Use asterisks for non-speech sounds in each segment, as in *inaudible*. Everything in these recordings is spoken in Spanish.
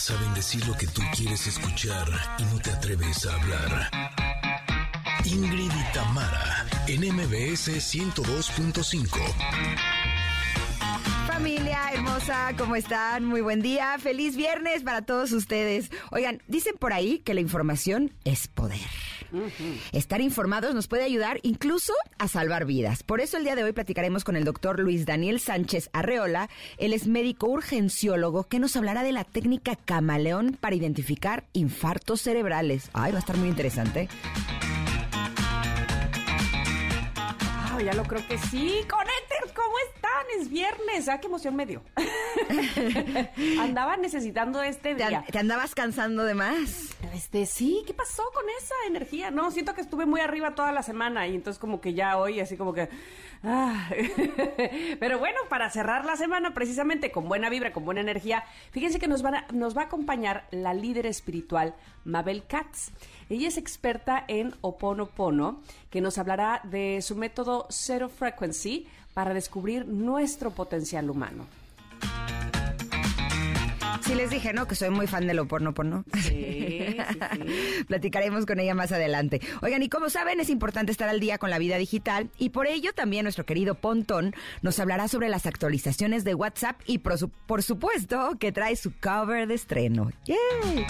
saben decir lo que tú quieres escuchar y no te atreves a hablar. Ingrid y Tamara, en MBS 102.5. Familia hermosa, ¿cómo están? Muy buen día, feliz viernes para todos ustedes. Oigan, dicen por ahí que la información es poder. Estar informados nos puede ayudar incluso a salvar vidas. Por eso el día de hoy platicaremos con el doctor Luis Daniel Sánchez Arreola. Él es médico urgenciólogo que nos hablará de la técnica camaleón para identificar infartos cerebrales. Ay, va a estar muy interesante. Ya lo creo que sí. Connectors, ¿cómo están? Es viernes. Ah, qué emoción me dio. *laughs* Andaba necesitando este ¿Te, día. te andabas cansando de más? Este, sí, ¿qué pasó con esa energía? No, siento que estuve muy arriba toda la semana y entonces como que ya hoy así como que... ah. *laughs* Pero bueno, para cerrar la semana precisamente con buena vibra, con buena energía, fíjense que nos, van a- nos va a acompañar la líder espiritual Mabel Katz. Ella es experta en Oponopono, que nos hablará de su método Zero Frequency para descubrir nuestro potencial humano. Sí les dije, ¿no? Que soy muy fan de lo porno porno. Sí, sí, *laughs* sí. Platicaremos con ella más adelante. Oigan, y como saben, es importante estar al día con la vida digital y por ello también nuestro querido Pontón nos hablará sobre las actualizaciones de WhatsApp y por, su- por supuesto que trae su cover de estreno. ¡Yay!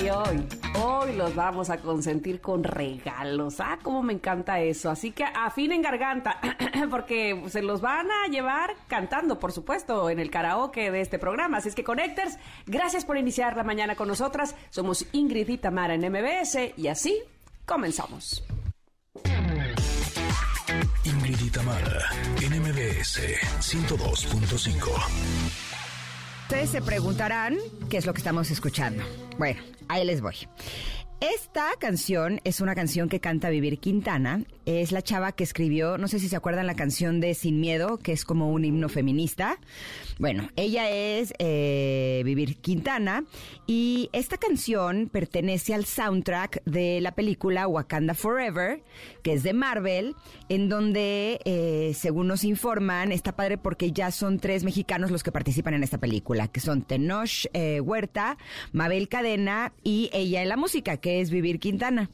Y hoy, hoy los vamos a consentir con regalos. Ah, cómo me encanta eso. Así que afinen garganta, *clears throat* porque se los van a llevar cantando, por supuesto, en el karaoke de este programa. Así que, Connectors, gracias por iniciar la mañana con nosotras. Somos Ingrid y Tamara en MBS y así comenzamos. Ingrid y Tamara, en MBS 102.5. Ustedes se preguntarán qué es lo que estamos escuchando. Bueno, ahí les voy. Esta canción es una canción que canta Vivir Quintana. Es la chava que escribió, no sé si se acuerdan la canción de Sin Miedo, que es como un himno feminista. Bueno, ella es eh, Vivir Quintana y esta canción pertenece al soundtrack de la película Wakanda Forever, que es de Marvel, en donde, eh, según nos informan, está padre porque ya son tres mexicanos los que participan en esta película, que son Tenoch eh, Huerta, Mabel Cadena y ella en la música, es Vivir Quintana.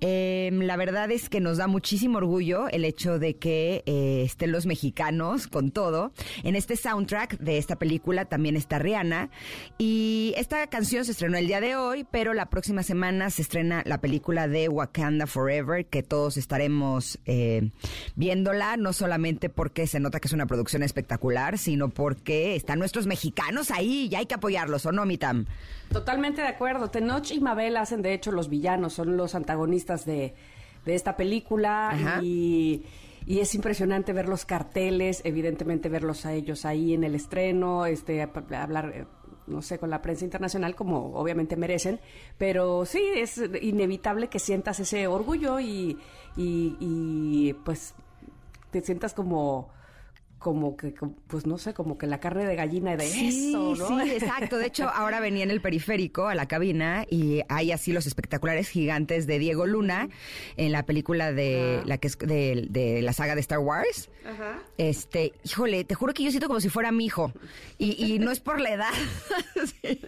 Eh, la verdad es que nos da muchísimo orgullo el hecho de que eh, estén los mexicanos con todo. En este soundtrack de esta película también está Rihanna y esta canción se estrenó el día de hoy, pero la próxima semana se estrena la película de Wakanda Forever, que todos estaremos eh, viéndola, no solamente porque se nota que es una producción espectacular, sino porque están nuestros mexicanos ahí y hay que apoyarlos, ¿o no, Mitam? Totalmente de acuerdo. Tenoch y Mabel hacen, de hecho, los villanos, son los antagonistas de, de esta película Ajá. y, y es impresionante ver los carteles, evidentemente verlos a ellos ahí en el estreno, este, hablar, eh, no sé, con la prensa internacional como obviamente merecen, pero sí, es inevitable que sientas ese orgullo y, y, y, pues te sientas como como que, pues no sé, como que la carne de gallina de Sí, eso, ¿no? sí, exacto. De hecho, ahora *laughs* venía en el periférico a la cabina y hay así los espectaculares gigantes de Diego Luna en la película de la que es de, de la saga de Star Wars. Ajá. Este, híjole, te juro que yo siento como si fuera mi hijo. Y, y no es por la edad. *laughs* Sí.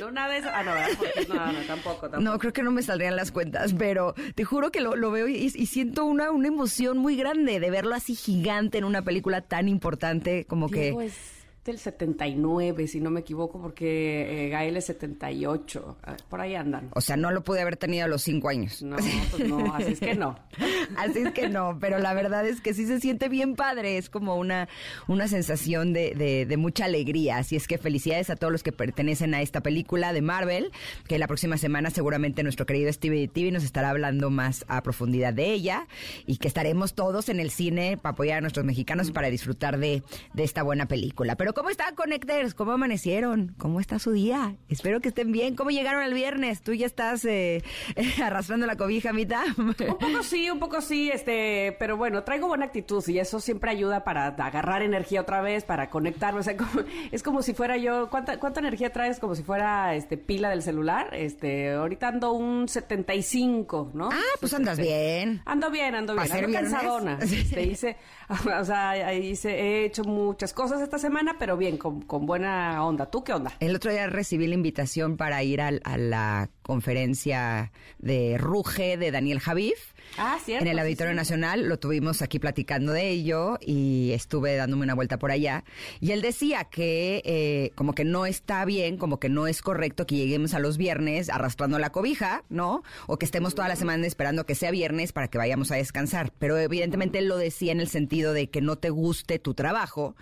No, nada de eso. Ah, no, no, no, tampoco, tampoco. No, creo que no me saldrían las cuentas, pero te juro que lo, lo veo y, y siento una, una emoción muy grande de verlo así gigante en una película tan importante como que... Diego es del 79, si no me equivoco, porque eh, Gael es 78. Ah, Por ahí andan. O sea, no lo pude haber tenido a los cinco años. No, pues no, así es que no. *laughs* Así es que no, pero la verdad es que sí se siente bien padre, es como una, una sensación de, de- de mucha alegría. Así es que felicidades a todos los que pertenecen a esta película de Marvel, que la próxima semana seguramente nuestro querido Stevie TV nos estará hablando más a profundidad de ella y que estaremos todos en el cine para apoyar a nuestros mexicanos y para disfrutar de, de esta buena película. Pero ¿cómo están, Connectors? ¿Cómo amanecieron? ¿Cómo está su día? Espero que estén bien. ¿Cómo llegaron el viernes? ¿Tú ya estás eh, *laughs* arrastrando la cobija, mitad? Un poco sí, un poco sí, este, pero bueno, traigo buena actitud y eso siempre ayuda para agarrar energía otra vez, para conectarme, o sea, como- es como si fuera yo, ¿cuánta, cuánta energía traes? Como si fuera, este, pila del celular, este, ahorita ando un 75, ¿no? Ah, pues andas bien. Ando bien, ando ¿Pa' bien. Ando cansadona. *laughs* Este, hice, *laughs* o sea, hice, he hecho muchas cosas esta semana, pero bien, con, con buena onda. ¿Tú qué onda? El otro día recibí la invitación para ir al- a, la conferencia de Ruge de Daniel Javif. Ah, cierto. En el Auditorio sí. Nacional lo tuvimos aquí platicando de ello y estuve dándome una vuelta por allá. Y él decía que eh, como que no está bien, como que no es correcto que lleguemos a los viernes arrastrando la cobija, ¿no? O que estemos toda la semana esperando que sea viernes para que vayamos a descansar. Pero evidentemente él lo decía en el sentido de que no te guste tu trabajo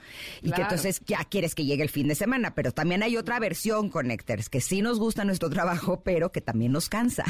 y que entonces ya quieres que llegue el fin de semana. Pero también hay otra versión, Connectors, que sí nos gusta nuestro trabajo, pero que también nos cansa.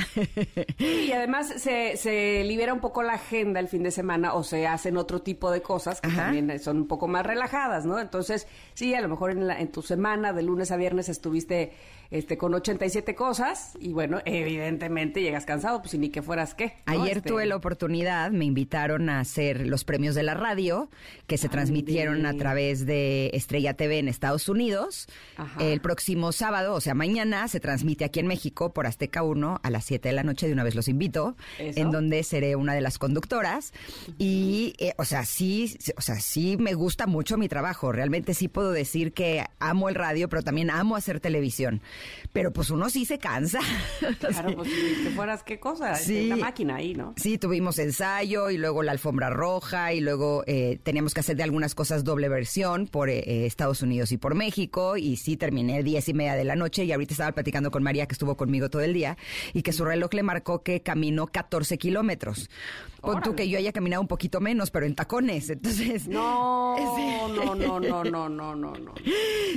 Y además se, se libera un poco la agenda el fin de semana o se hacen otro tipo de cosas que Ajá. también son un poco más relajadas, ¿no? Entonces, sí, a lo mejor en, la- en tu semana de lunes a viernes estuviste este, con 87 cosas y bueno, evidentemente llegas cansado, pues y ni que fueras qué. ¿no? Ayer Este, tuve la oportunidad, me invitaron a hacer los premios de la radio que se transmitieron a través de Estrella TV en Estados Unidos. Ajá. El próximo sábado, o sea, mañana, se transmite aquí en México por Azteca 1 a las 7 de la noche. De una vez los invito, Eso. en donde seré una de las conductoras. Y, eh, o sea, sí, o sea, sí me gusta mucho mi trabajo. Realmente sí puedo decir que amo el radio, pero también amo hacer televisión. Pero pues uno sí se cansa. *laughs* Claro, pues ni que fueras qué cosa, Sí. la máquina ahí, ¿no? Sí, tuvimos ensayo y luego la alfombra roja y luego eh, teníamos que hacer de algunas cosas doble versión por eh, eh, Estados Unidos y por México y sí terminé diez y media de la noche y ahorita estaba platicando con María que estuvo conmigo todo el día y que su reloj le marcó que caminó 14 kilómetros. Pon tú que yo haya caminado un poquito menos, pero en tacones, entonces... No, *laughs* Sí. no, no, no, no, no, no, no.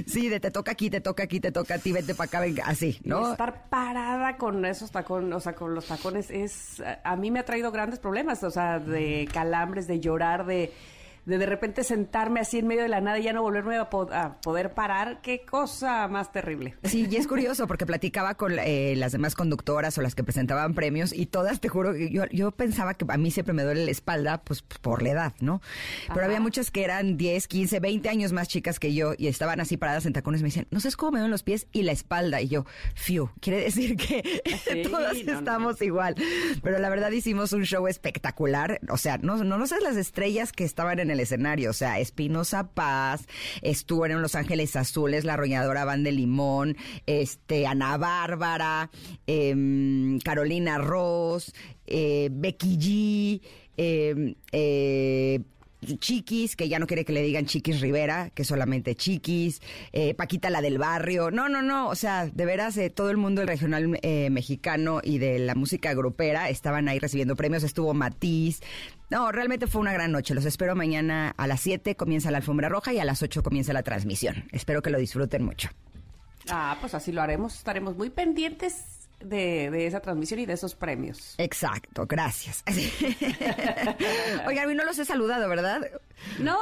Sí, de te toca aquí, te toca aquí, te toca a ti, vete para acá, así, ¿no? Estar parada con esos tacones, o sea, con los tacones es, a mí me ha traído grandes problemas, o sea, de calambres, de llorar, de de de repente sentarme así en medio de la nada y ya no volverme a, po- a poder parar, qué cosa más terrible. Sí, y es *laughs* curioso porque platicaba con eh, las demás conductoras o las que presentaban premios y todas, te juro, yo, yo pensaba que a mí siempre me duele la espalda, pues por la edad, ¿no? Pero Ajá. había muchas que eran 10, 15, 20 años más chicas que yo y estaban así paradas en tacones me decían, no sé cómo me duelen los pies y la espalda. Y yo, fiu, quiere decir que *laughs* Sí, todas no, no. estamos igual. Pero la verdad hicimos un show espectacular. O sea, no, no, no sabes las estrellas que estaban en el escenario. O sea, Espinosa Paz, estuvo en Los Ángeles Azules, la arrolladora Van de Limón, este, Ana Bárbara, em, Carolina Ross, eh, Becky G, em, eh, Chiquis, que ya no quiere que le digan Chiquis Rivera, que solamente Chiquis, eh, Paquita la del barrio, no, no, no, o sea, de veras, eh, todo el mundo del regional eh, mexicano y de la música grupera estaban ahí recibiendo premios, estuvo Matiz, no, realmente fue una gran noche, los espero mañana a las 7, comienza la alfombra roja y a las 8 comienza la transmisión, espero que lo disfruten mucho. Ah, pues así lo haremos, estaremos muy pendientes de, de esa transmisión y de esos premios. Exacto, gracias. *laughs* Oigan, no los he saludado, ¿verdad? No,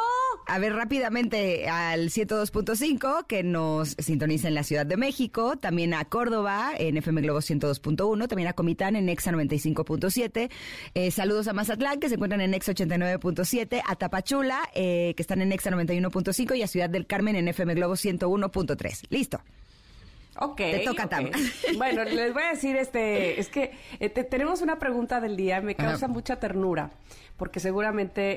A ver, rápidamente al 102.5 que nos sintoniza en la Ciudad de México, también a Córdoba en FM Globo 102.1, también a Comitán en Exa 95.7. Eh, saludos a Mazatlán que se encuentran en Exa 89.7, a Tapachula eh, que están en Exa 91.5 y a Ciudad del Carmen en FM Globo 101.3. Listo. Ok. Te toca, ok. Tam. *laughs* Bueno, les voy a decir, este, es que eh, te- tenemos una pregunta del día, me causa Ajá. mucha ternura, porque seguramente,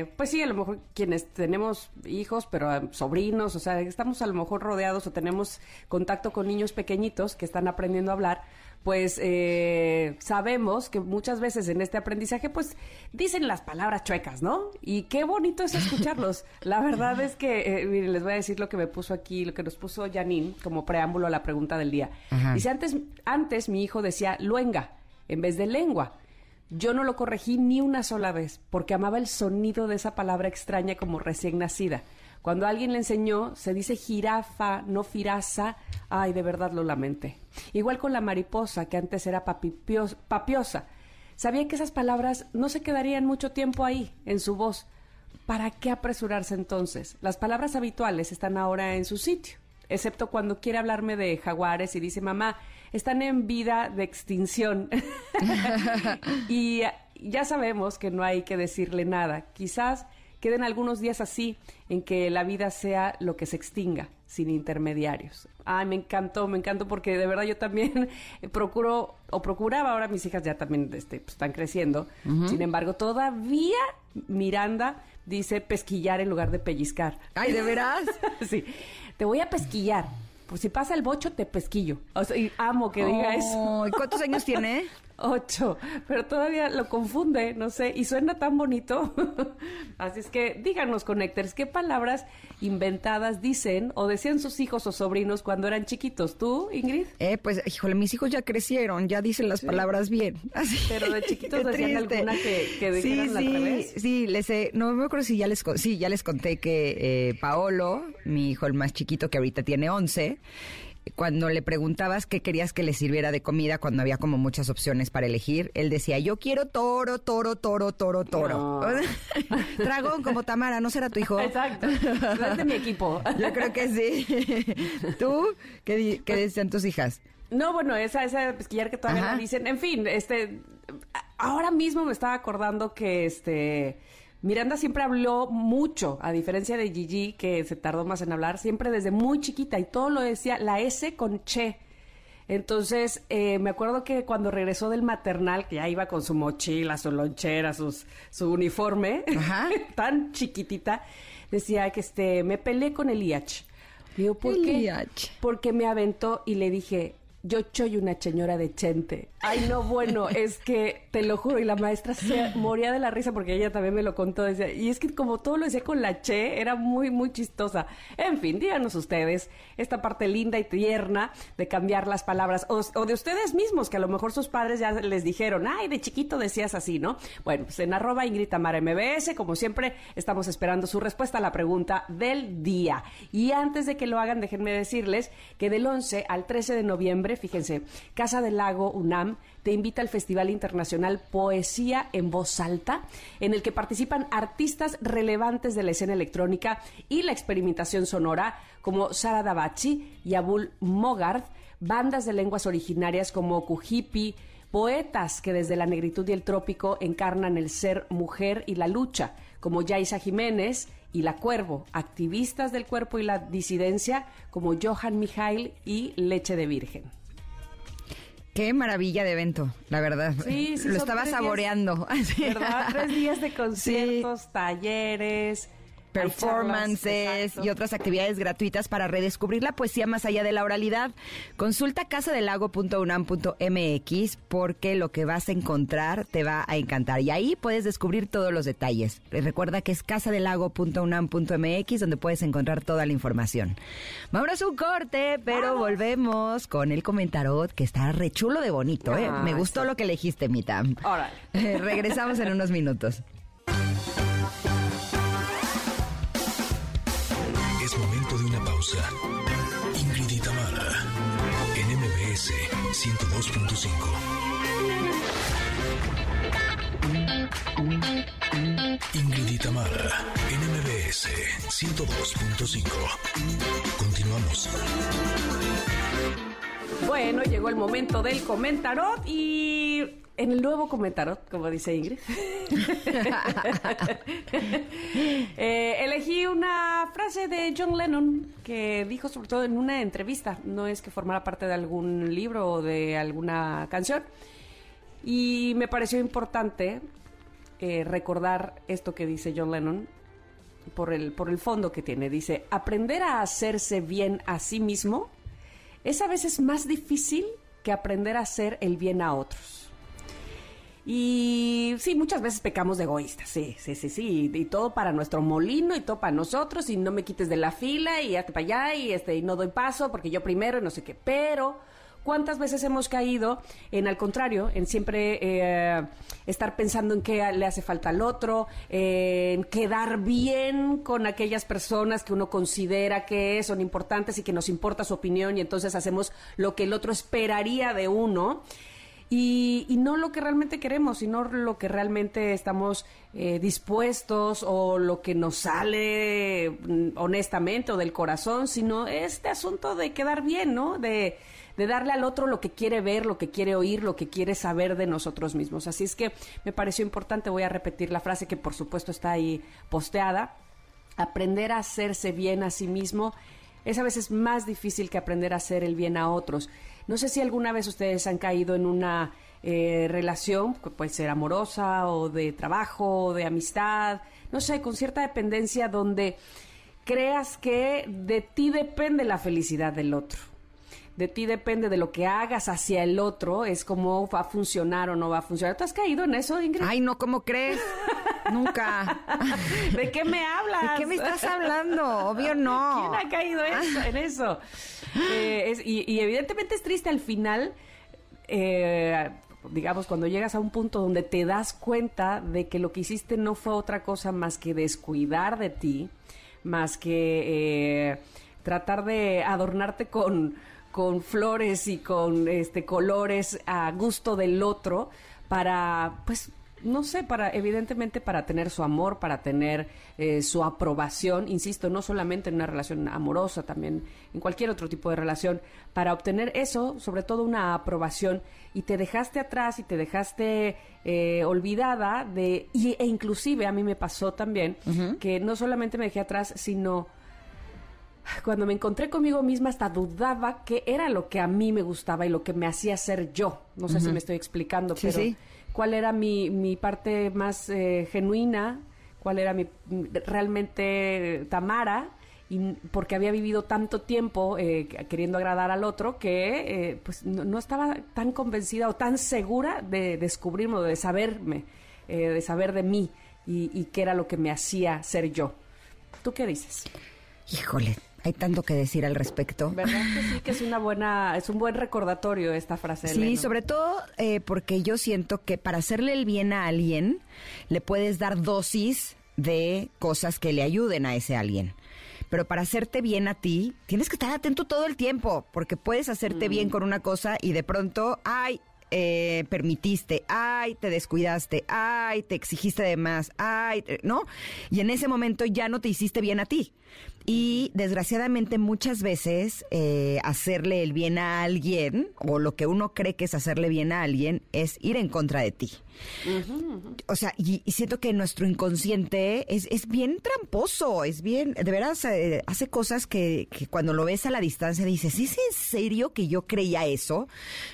eh, pues sí, a lo mejor quienes tenemos hijos, pero eh, sobrinos, o sea, estamos a lo mejor rodeados o tenemos contacto con niños pequeñitos que están aprendiendo a hablar, pues eh, sabemos que muchas veces en este aprendizaje, pues dicen las palabras chuecas, ¿no? Y qué bonito es escucharlos. *laughs* La verdad es que, eh, miren, les voy a decir lo que me puso aquí, lo que nos puso Janine como preámbulo a la pregunta del día. Ajá. Dice, antes, antes mi hijo decía luenga en vez de lengua. Yo no lo corregí ni una sola vez porque amaba el sonido de esa palabra extraña como recién nacida. Cuando alguien le enseñó, se dice jirafa, no firaza. Ay, de verdad lo lamenté. Igual con la mariposa, que antes era papipios- papiosa. Sabía que esas palabras no se quedarían mucho tiempo ahí, en su voz. ¿Para qué apresurarse entonces? Las palabras habituales están ahora en su sitio, excepto cuando quiere hablarme de jaguares y dice, mamá, están en vida de extinción. *laughs* y ya sabemos que no hay que decirle nada. Quizás queden algunos días así en que la vida sea lo que se extinga, sin intermediarios. Ay, me encantó, me encantó porque de verdad yo también *laughs* procuro o procuraba, ahora mis hijas ya también este, pues, están creciendo. Sin embargo, todavía Miranda dice pesquillar en lugar de pellizcar. Ay, ¿de veras? *laughs* sí. Te voy a pesquillar. Pues si pasa el bocho, te pesquillo. O sea, y amo que diga eso. ¿Y cuántos años tiene? *laughs* Ocho, pero todavía lo confunde, no sé, y suena tan bonito. *laughs* Así es que díganos, Connectors, ¿qué palabras inventadas dicen o decían sus hijos o sobrinos cuando eran chiquitos? ¿Tú, Ingrid? Eh, pues, híjole, mis hijos ya crecieron, ya dicen las palabras bien. *laughs* Así. Pero de chiquitos decían alguna que, que dijeran sí, al sí, revés. Sí, les he- no me acuerdo si ya les, sí, ya les conté que eh, Paolo, mi hijo el más chiquito que ahorita tiene 11, cuando le preguntabas qué querías que le sirviera de comida cuando había como muchas opciones para elegir, él decía, yo quiero toro, toro, toro, toro, toro. No. *laughs* Dragón como Tamara, ¿no será tu hijo? Exacto, es de mi equipo. *laughs* Yo creo que sí. *laughs* ¿Tú? ¿Qué, decían tus hijas? No, bueno, esa, esa pesquillar que todavía no dicen. En fin, este, ahora mismo me estaba acordando que este Miranda siempre habló mucho, a diferencia de Gigi, que se tardó más en hablar, siempre desde muy chiquita y todo lo decía la S con che. Entonces, eh, me acuerdo que cuando regresó del maternal, que ya iba con su mochila, su lonchera, sus, su uniforme, Ajá. *laughs* tan chiquitita, decía que este, me peleé con el IH. Digo, ¿por El qué? IH. Porque me aventó y le dije, yo soy una señora de chente. Ay, no, bueno, es que te lo juro. Y la maestra se moría de la risa porque ella también me lo contó. Decía, y es que como todo lo decía con la che, era muy, muy chistosa. En fin, díganos ustedes esta parte linda y tierna de cambiar las palabras. O, o de ustedes mismos, que a lo mejor sus padres ya les dijeron, ay, de chiquito decías así, ¿no? Bueno, pues en arroba Ingrid Tamara MBS, como siempre, estamos esperando su respuesta a la pregunta del día. Y antes de que lo hagan, déjenme decirles que del 11 al 13 de noviembre, fíjense, Casa del Lago UNAM te invita al Festival Internacional Poesía en Voz Alta, en el que participan artistas relevantes de la escena electrónica y la experimentación sonora, como Sara Davachi y Abul Mogard, bandas de lenguas originarias como Kujipi, poetas que desde la negritud y el trópico encarnan el ser mujer y la lucha, como Yaisa Jiménez y La Cuervo, activistas del cuerpo y la disidencia, como Johan Mijail y Leche de Virgen. Qué maravilla de evento, la verdad. Sí, sí, Lo estaba días, saboreando. *laughs* ¿Verdad? Tres días de conciertos, talleres, charlas, performances y otras actividades gratuitas para redescubrir la poesía más allá de la oralidad. Consulta casadelago.unam.mx porque lo que vas a encontrar te va a encantar y ahí puedes descubrir todos los detalles. Recuerda que es casadelago.unam.mx donde puedes encontrar toda la información. Vámonos a un corte, pero volvemos con el comentarot que está rechulo de bonito, ¿eh? Ah, Me gustó sí. lo que elegiste, Mitam. Eh, *laughs* Regresamos en unos minutos. 102.5. Ingrid y Tamara, en MBS 102.5. Continuamos. Bueno, llegó el momento del comentarot y en el nuevo comentarot, como dice Ingrid, *laughs* eh, elegí una frase de John Lennon que dijo sobre todo en una entrevista, no es que formara parte de algún libro o de alguna canción, y me pareció importante eh, recordar esto que dice John Lennon por el, por el fondo que tiene. Dice, aprender a hacerse bien a sí mismo es a veces más difícil que aprender a hacer el bien a otros. Y sí, muchas veces pecamos de egoístas, sí, sí, sí, sí, y, todo para nuestro molino y todo para nosotros y no me quites de la fila y hazte para allá y este y no doy paso porque yo primero y no sé qué. Pero ¿cuántas veces hemos caído en al contrario, en siempre eh, estar pensando en qué le hace falta al otro, en quedar bien con aquellas personas que uno considera que son importantes y que nos importa su opinión y entonces hacemos lo que el otro esperaría de uno? Y, y no lo que realmente queremos, sino lo que realmente estamos eh, dispuestos o lo que nos sale mm, honestamente o del corazón, sino este asunto de quedar bien, ¿no? De, de darle al otro lo que quiere ver, lo que quiere oír, lo que quiere saber de nosotros mismos. Así es que me pareció importante, voy a repetir la frase que por supuesto está ahí posteada, aprender a hacerse bien a sí mismo es a veces más difícil que aprender a hacer el bien a otros. No sé si alguna vez ustedes han caído en una eh, relación, que puede ser amorosa o de trabajo o de amistad, no sé, con cierta dependencia donde creas que de ti depende la felicidad del otro. De ti depende de lo que hagas hacia el otro, es como va a funcionar o no va a funcionar. ¿Tú has caído en eso, Ingrid? Ay, no, ¿cómo crees? Nunca. *laughs* ¿De qué me hablas? ¿De qué me estás hablando? Obvio no. ¿Quién ha caído en eso? Eh, y, evidentemente es triste al final, eh, digamos, cuando llegas a un punto donde te das cuenta de que lo que hiciste no fue otra cosa más que descuidar de ti, más que eh, tratar de adornarte con, con flores y con este colores a gusto del otro para pues no sé, para evidentemente para tener su amor, para tener eh, su aprobación, insisto, no solamente en una relación amorosa, también en cualquier otro tipo de relación, para obtener eso, sobre todo una aprobación, y te dejaste atrás y te dejaste eh, olvidada de, y, e inclusive a mí me pasó también, que no solamente me dejé atrás, sino cuando me encontré conmigo misma hasta dudaba qué era lo que a mí me gustaba y lo que me hacía ser yo. No sé si me estoy explicando, pero cuál era mi, mi parte más eh, genuina, cuál era mi realmente Tamara y porque había vivido tanto tiempo eh, queriendo agradar al otro que eh, pues no, estaba tan convencida o tan segura de descubrirme de saberme, de saber de mí y, y qué era lo que me hacía ser yo. ¿Tú qué dices? Híjole, hay tanto que decir al respecto. ¿Verdad que sí? Que es una buena, es un buen recordatorio esta frase. Sí, sobre todo eh, porque yo siento que para hacerle el bien a alguien, le puedes dar dosis de cosas que le ayuden a ese alguien. Pero para hacerte bien a ti, tienes que estar atento todo el tiempo, porque puedes hacerte bien mm. con una cosa y de pronto, ay, eh, permitiste, ay, te descuidaste, ay, te exigiste de más, ay, ¿no? Y en ese momento ya no te hiciste bien a ti. Y desgraciadamente muchas veces eh, hacerle el bien a alguien, o lo que uno cree que es hacerle bien a alguien, es ir en contra de ti. O sea, y, siento que nuestro inconsciente es, es bien tramposo, es bien, de veras, eh, hace cosas que, que, cuando lo ves a la distancia dices, ¿es en serio que yo creía eso?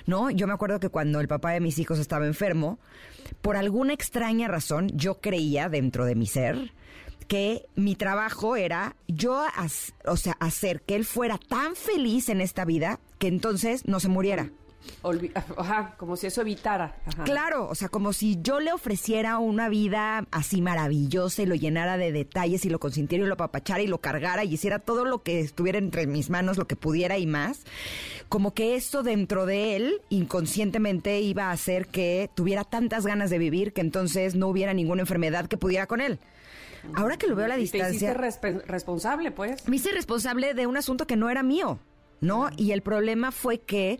¿No? Yo me acuerdo que cuando el papá de mis hijos estaba enfermo, por alguna extraña razón, yo creía dentro de mi ser que mi trabajo era yo, o sea, hacer que él fuera tan feliz en esta vida que entonces no se muriera. *laughs* Ajá, como si eso evitara. Claro, o sea, como si yo le ofreciera una vida así maravillosa y lo llenara de detalles y lo consintiera y lo apapachara y lo cargara y hiciera todo lo que estuviera entre mis manos, lo que pudiera y más. Como que esto dentro de él inconscientemente iba a hacer que tuviera tantas ganas de vivir que entonces no hubiera ninguna enfermedad que pudiera con él. Ahora que lo veo a la distancia. Te responsable, pues. Me hice responsable de un asunto que no era mío. ¿no? Y el problema fue que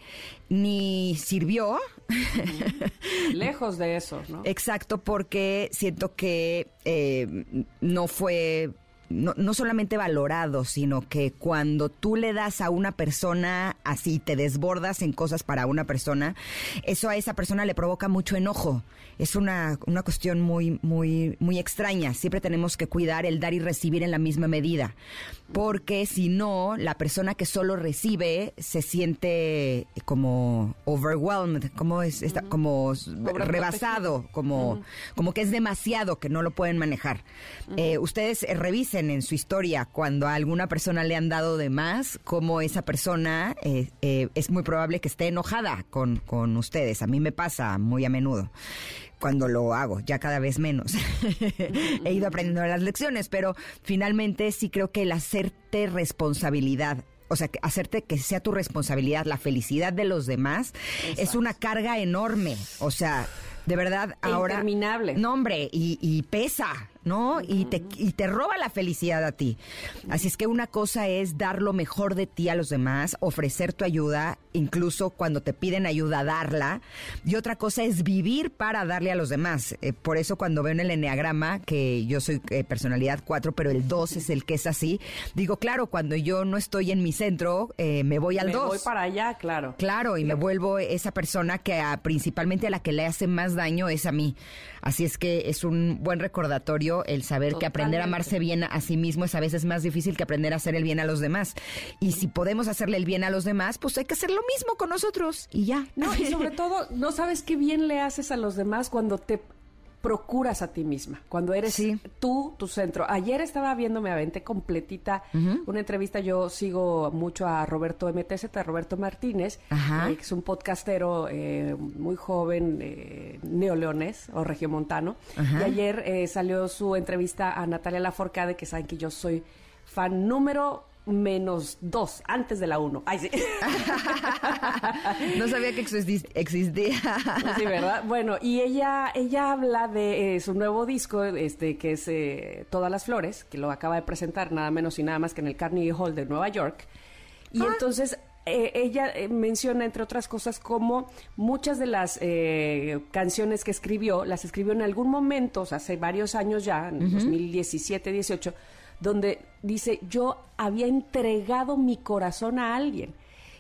ni sirvió. *laughs* Lejos de eso, ¿no? Exacto, porque siento que eh, no fue no, no, solamente valorado, sino que cuando tú le das a una persona así, te desbordas en cosas para una persona, eso a esa persona le provoca mucho enojo. Es una, una cuestión muy, muy, muy extraña. Siempre tenemos que cuidar el dar y recibir en la misma medida. Porque si no, la persona que solo recibe se siente como overwhelmed, como es, está, como rebasado, como, como que es demasiado, que no lo pueden manejar. Eh, ustedes eh, en su historia cuando a alguna persona le han dado de más, como esa persona eh, eh, es muy probable que esté enojada con, con ustedes. A mí me pasa muy a menudo cuando lo hago, ya cada vez menos. *laughs* He ido aprendiendo las lecciones, pero finalmente sí creo que el hacerte responsabilidad o sea, hacerte que sea tu responsabilidad la felicidad de los demás es una carga enorme. O sea, de verdad, ahora. Interminable. No, hombre, y, y pesa. ¿No? Y te, y te roba la felicidad a ti. Así es que una cosa es dar lo mejor de ti a los demás, ofrecer tu ayuda, incluso cuando te piden ayuda, darla. Y otra cosa es vivir para darle a los demás. Eh, por eso cuando veo en el enneagrama, que yo soy eh, personalidad 4, pero el 2 es el que es así, digo, claro, cuando yo no estoy en mi centro, eh, me voy al 2. Me voy para allá, claro. Claro, y me vuelvo esa persona que principalmente a la que le hace más daño es a mí. Así es que es un buen recordatorio el saber que aprender a amarse bien a sí mismo es a veces más difícil que aprender a hacer el bien a los demás. Y si podemos hacerle el bien a los demás, pues hay que hacer lo mismo con nosotros y ya. No, y sobre *laughs* todo, no sabes qué bien le haces a los demás cuando te procuras a ti misma, cuando eres tú tu centro. Ayer estaba viéndome, aventé completita una entrevista, yo sigo mucho a Roberto MTZ, a Roberto Martínez, eh, que es un podcastero eh, muy joven, eh, neoleones o regiomontano, y ayer eh, salió su entrevista a Natalia Laforcade, que saben que yo soy fan número menos dos, antes de la uno. Ay, sí. *laughs* no sabía que existía. sí, ¿verdad? Bueno, y ella, ella habla de eh, su nuevo disco, este, que es eh, Todas las Flores, que lo acaba de presentar nada menos y nada más que en el Carnegie Hall de Nueva York. Y ah. entonces eh, ella menciona, entre otras cosas, como muchas de las canciones que escribió, las escribió en algún momento, hace varios años ya, en 2017, 18, donde dice, yo había entregado mi corazón a alguien.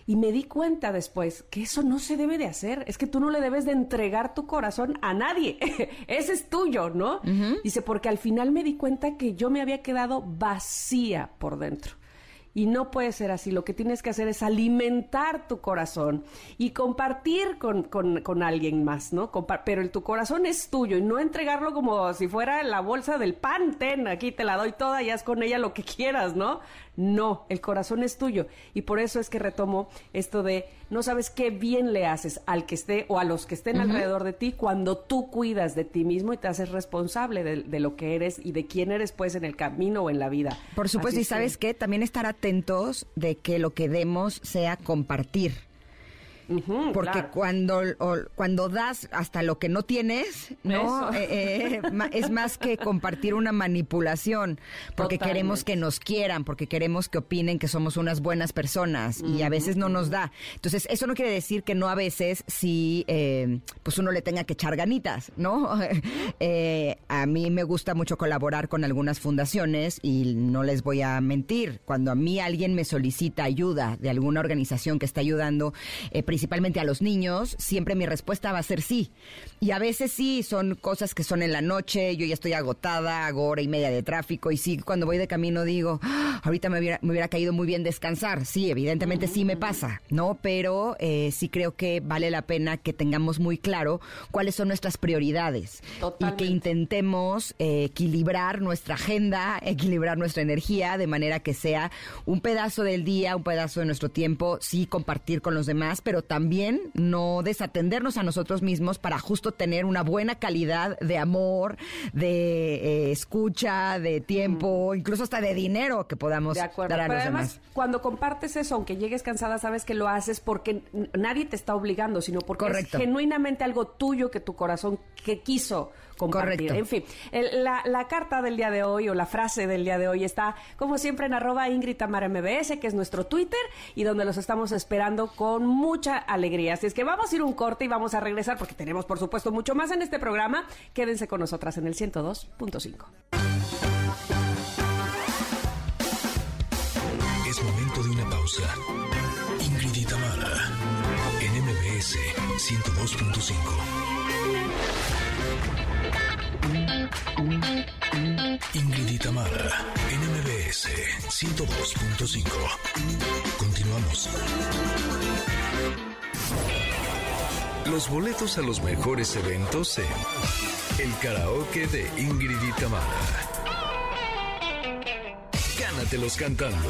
Y me di cuenta después que eso no se debe de hacer. Es que tú no le debes de entregar tu corazón a nadie. *laughs* Ese es tuyo, ¿no? Dice, porque al final me di cuenta que yo me había quedado vacía por dentro. Y no puede ser así. Lo que tienes que hacer es alimentar tu corazón y compartir con, con, alguien más, ¿no? pero el, tu corazón es tuyo y no entregarlo como si fuera la bolsa del pan. Ten, aquí te la doy toda y haz con ella lo que quieras, ¿no? No, el corazón es tuyo. Y por eso es que retomo esto de no sabes qué bien le haces al que esté o a los que estén alrededor de ti cuando tú cuidas de ti mismo y te haces responsable de, lo que eres y de quién eres pues en el camino o en la vida. Por supuesto, y sabes qué, también estar atentos de que lo que demos sea compartir porque cuando, cuando das hasta lo que no tienes, ¿no? *laughs* Eh, eh, es más que compartir una manipulación, porque queremos que nos quieran, porque queremos que opinen que somos unas buenas personas y a veces no nos da. Entonces, eso no quiere decir que no a veces si eh, pues uno le tenga que echar ganitas, ¿no? *laughs* a mí me gusta mucho colaborar con algunas fundaciones y no les voy a mentir, cuando a mí alguien me solicita ayuda de alguna organización que está ayudando, principalmente a los niños, siempre mi respuesta va a ser sí. Y a veces sí, son cosas que son en la noche, yo ya estoy agotada, hago hora y media de tráfico y sí, cuando voy de camino digo, ah, ahorita me hubiera, me hubiera caído muy bien descansar. Sí, evidentemente sí me pasa, ¿no? Pero eh, sí creo que vale la pena que tengamos muy claro cuáles son nuestras prioridades y que intentemos eh, equilibrar nuestra agenda, equilibrar nuestra energía de manera que sea un pedazo del día, un pedazo de nuestro tiempo, sí compartir con los demás, pero también no desatendernos a nosotros mismos para justo tener una buena calidad de amor, de eh, escucha, de tiempo, incluso hasta de dinero que podamos dar a los además, Cuando compartes eso, aunque llegues cansada, sabes que lo haces porque nadie te está obligando, sino porque es genuinamente algo tuyo que tu corazón que quiso Correcto. En fin, la, carta del día de hoy o la frase del día de hoy está, como siempre, en arroba Ingrid Tamara MBS, que es nuestro Twitter, y donde los estamos esperando con mucha alegría. Así es que vamos a ir un corte y vamos a regresar, porque tenemos, por supuesto, mucho más en este programa. Quédense con nosotras en el 102.5. Es momento de una pausa. Ingrid y Tamara, en MBS 102.5. Ingrid Itamara, NMBS 102.5. Continuamos. Los boletos a los mejores eventos en el karaoke de Ingrid Itamara. Gánatelos cantando.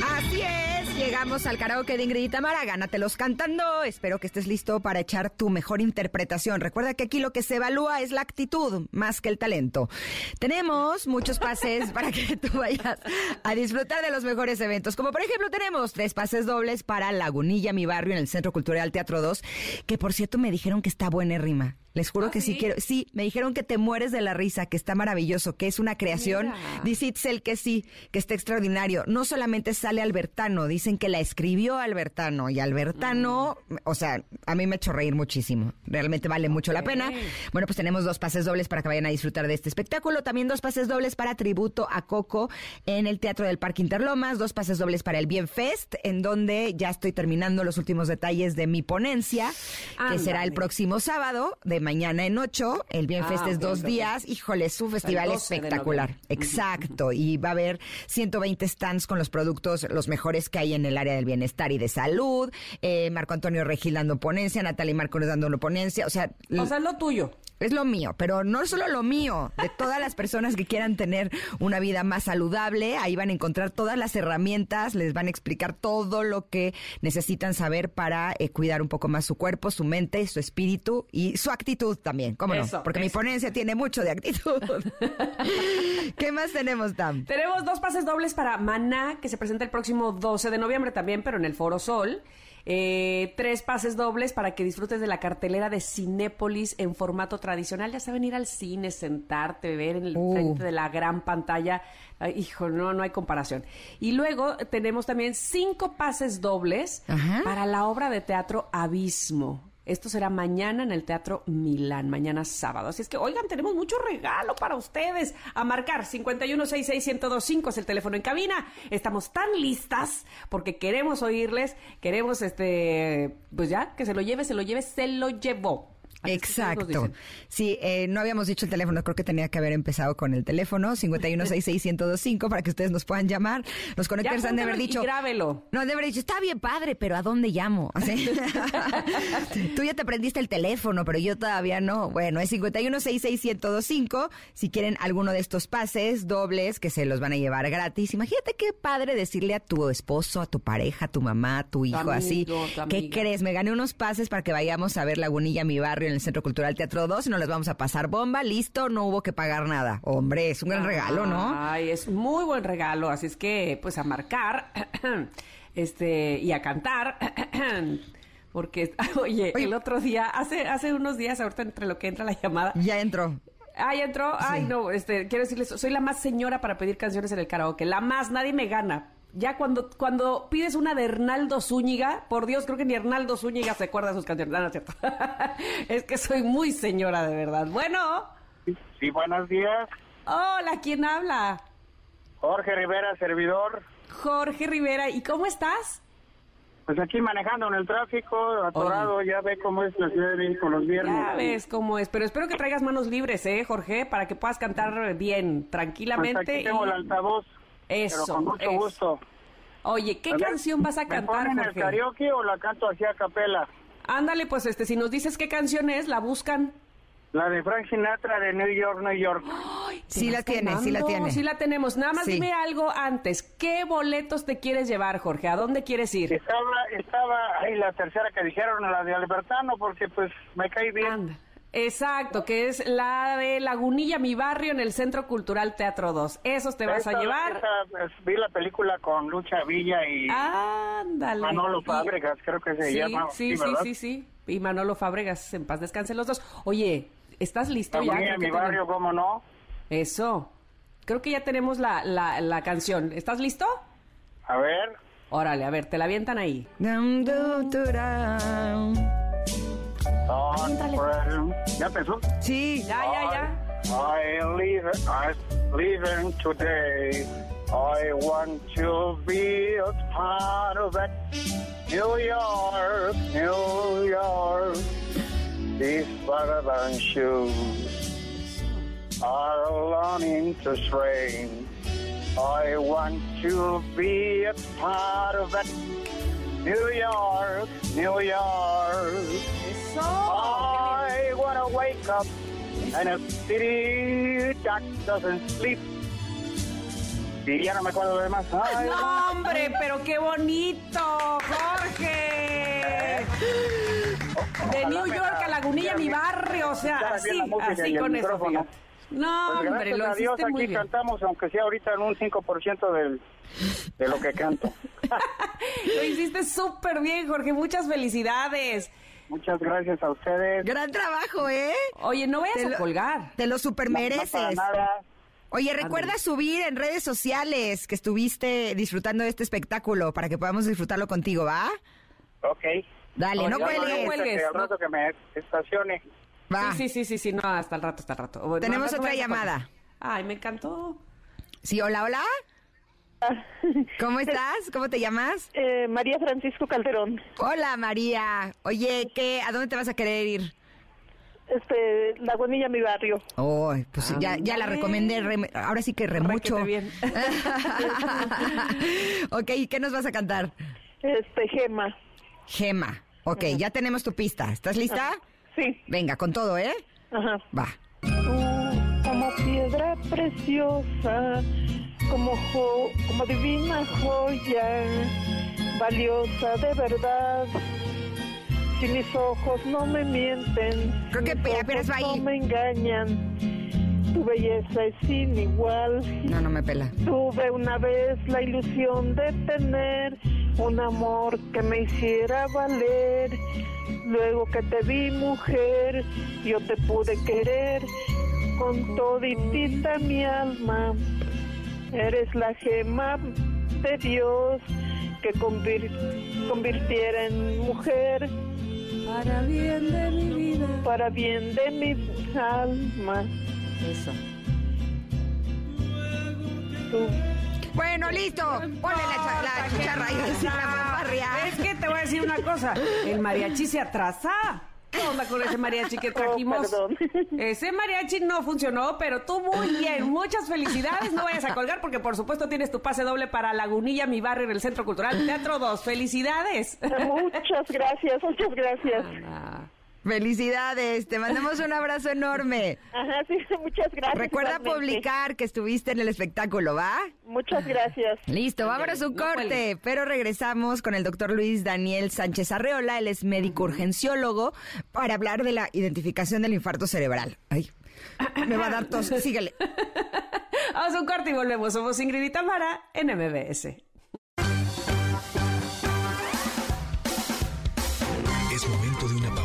Así es, llegamos al karaoke de Ingrid y Tamara, gánatelos cantando. Espero que estés listo para echar tu mejor interpretación. Recuerda que aquí lo que se evalúa es la actitud más que el talento. Tenemos muchos pases para que tú vayas a disfrutar de los mejores eventos. Como por ejemplo tenemos tres pases dobles para Lagunilla, mi barrio, en el Centro Cultural Teatro 2, que por cierto me dijeron que está buena rima. Les juro ¿Ah, que sí? quiero. Sí, me dijeron que te mueres de la risa, que está maravilloso, que es una creación. Dice Itzel que sí, que está extraordinario. No solamente sale Albertano, dicen que la escribió Albertano. Y Albertano, mm. o sea, a mí me ha hecho reír muchísimo. Realmente vale mucho la pena. Bueno, pues tenemos dos pases dobles para que vayan a disfrutar de este espectáculo. También dos pases dobles para tributo a Coco en el Teatro del Parque Interlomas. Dos pases dobles para el Bien Fest, en donde ya estoy terminando los últimos detalles de mi ponencia, que será el próximo sábado de mañana en ocho. El Bienfest Ah, es dos días. Híjole, es un festival 12 de espectacular. Exacto. Y va a haber 120 stands con los productos, los mejores que hay en el área del bienestar y de salud. Eh, Marco Antonio Regil dando ponencia, Natalie Marcos dando ponencia. O sea, O sea, es lo tuyo. es lo mío, pero no solo lo mío, de todas las personas que quieran tener una vida más saludable, ahí van a encontrar todas las herramientas, les van a explicar todo lo que necesitan saber para eh, cuidar un poco más su cuerpo, su mente, su espíritu y su actitud también, ¿cómo Eso, no? Porque mi ponencia tiene mucho de actitud. *laughs* ¿Qué más tenemos, Tam? Tenemos dos pases dobles para Maná, que se presenta el próximo 12 de noviembre también, pero en el Foro Sol. Eh, tres pases dobles para que disfrutes de la cartelera de Cinépolis en formato tradicional. Ya saben, ir al cine, sentarte, ver en el Uh. frente de la gran pantalla. Ay, hijo, no, no hay comparación. Y luego tenemos también cinco pases dobles Ajá. para la obra de teatro Abismo. Esto será mañana en el Teatro Milán, mañana sábado. Así es que, oigan, tenemos mucho regalo para ustedes. A marcar 5166125 es el teléfono en cabina. Estamos tan listas porque queremos oírles, queremos, este, pues ya, que se lo lleve, se lo lleve, se lo llevó. Exacto. Sí, eh, no habíamos dicho el teléfono, creo que tenía que haber empezado con el teléfono, 5166125, para que ustedes nos puedan llamar. Los conectores han de haber dicho... grábelo. No, han de haber dicho, está bien padre, pero ¿a dónde llamo? Así. *laughs* Tú ya te prendiste el teléfono, pero yo todavía no. Bueno, es 5166125. Si quieren alguno de estos pases dobles que se los van a llevar gratis. Imagínate qué padre decirle a tu esposo, a tu pareja, a tu mamá, a tu hijo, amigo, así. tu ¿Qué crees? Me gané unos pases para que vayamos a ver Lagunilla, mi barrio, en el Centro Cultural Teatro 2 y nos les vamos a pasar bomba. Listo, no hubo que pagar nada. Hombre, es un gran regalo, ¿no? Ay, es muy buen regalo, así es que pues a marcar *clears throat* este y a cantar *clears throat* porque *laughs* oye, Oye. el otro día hace hace unos días ahorita entre lo que entra la llamada Ya entró. Ay, entró. Ay, Sí. no, este, quiero decirles, soy la más señora para pedir canciones en el karaoke. La más, nadie me gana. Ya cuando, cuando pides una de Hernaldo Zúñiga, por Dios, creo que ni Hernaldo Zúñiga se acuerda de sus canciones. No, no es cierto. *laughs* es que soy muy señora, de verdad. Bueno, Sí, buenos días. hola, ¿quién habla? Jorge Rivera, servidor. Jorge Rivera, ¿y cómo estás? Pues aquí manejando en el tráfico, atorado, ya ve cómo es la Ciudad de México los viernes. Ya ves cómo es, pero espero que traigas manos libres, ¿eh, Jorge? Para que puedas cantar bien, Pues tranquilamente. aquí tengo y- el altavoz, Eso, pero con mucho eso. gusto. Oye, ¿qué canción vas a ¿Me cantar, ponen el Jorge? karaoke o la canto así a capela? Ándale, pues este, si nos dices qué canción es, la buscan. La de Frank Sinatra de New York, New York. ¿Te Sí la tiene, sí la tiene. Sí la tenemos. Nada más Sí. dime algo antes. ¿Qué boletos te quieres llevar, Jorge? ¿A dónde quieres ir? Estaba, estaba ahí la tercera que dijeron, la de Albertano, porque pues me cae bien. Anda. Exacto, que es la de Lagunilla, mi barrio, en el Centro Cultural Teatro 2. Esos te vas a llevar. esa, pues, vi la película con Lucha Villa y Ándale. Manolo Fábregas, creo que se sí, llama. Sí, sí, ¿verdad? sí, sí. Y Manolo Fábregas, en paz descansen los dos. Oye, ¿estás listo ya? Lagunilla, que mi barrio, tenemos- ¿cómo no? Eso. Creo que ya tenemos la, la, la canción. ¿Estás listo? A ver. Órale, a ver, te la avientan ahí. Ah, ¿Ya empezó? Sí. Ya, ya, ya. I live, I living today. I want to be a part of it. New York, New York. These Baraban shoes are longing to strain. I want to be a part of it. New York, New York. Eso. I wanna wake up in a city that doesn't sleep. Y ya no me acuerdo de más. Ay, No, hombre, pero qué bonito, Jorge. De New York a Lagunilla, mi barrio, o sea, así, así con eso. No, pues hombre, gracias lo a Dios muy aquí bien. cantamos, aunque sea ahorita en un 5% del, de lo que canto. *laughs* Lo hiciste súper bien, Jorge. Muchas felicidades. Muchas gracias a ustedes. Gran trabajo, ¿eh? Oye, no vayas Te a lo- colgar. Te lo super No, no mereces. para nada. Oye, recuerda subir en redes sociales que estuviste disfrutando de este espectáculo para que podamos disfrutarlo contigo, ¿va? Ok. Dale, Oye, no no cuelgues. cuelgues. Que al rato que me estacione. Va. Sí, sí, sí, sí, sí, no, hasta el rato, hasta el rato. Bueno, Tenemos no, otra llamada. Ay, me encantó. Sí, hola, hola. *laughs* ¿Cómo estás? ¿Cómo te llamas? Eh, María Francisco Calderón. Hola, María. Oye, ¿qué, ¿a dónde te vas a querer ir? Este, Lagunilla, mi barrio. Oh, pues ya, ya la recomendé, ahora sí que remucho. Bien. *laughs* ok, ¿y qué nos vas a cantar? Este, Gema. Gema. Ok, ya tenemos tu pista. ¿Estás lista? Sí, Venga, con todo, ¿eh? ajá. Va. Tú, como piedra preciosa, como, jo- como divina joya, valiosa de verdad. Si mis ojos no me mienten, Creo que mis ojos no me engañan. Tu belleza es sin igual. No, no me pela. Tuve una vez la ilusión de tener un amor que me hiciera valer. Luego que te vi mujer, yo te pude querer con toditita mi alma. Eres la gema de Dios que convir- convirtiera en mujer Para bien de mi vida. para bien de mi alma. Eso. Bueno, listo. Ponle la, la chicharra y la. Es que te voy a decir una cosa. El mariachi se atrasa. ¿Qué onda con ese mariachi que trajimos? perdón. *laughs* Ese mariachi no funcionó, pero tú muy bien. Muchas felicidades. No vayas a colgar porque, por supuesto, tienes tu pase doble para Lagunilla, mi barrio, en el Centro Cultural Teatro 2. ¡Felicidades! Muchas gracias, muchas gracias. Ah, Felicidades. Te mandamos un abrazo enorme. *laughs* Ajá, sí, muchas gracias. Recuerda igualmente. publicar que estuviste en el espectáculo, ¿va? Muchas gracias. Listo, vámonos a un no corte, pero regresamos con el doctor Luis Daniel Sánchez Arreola, él es médico urgenciólogo, para hablar de la identificación del infarto cerebral. Ay, me va a dar tos, *laughs* síguele. Vamos a un corte y volvemos. Somos Ingrid y Tamara en MBS.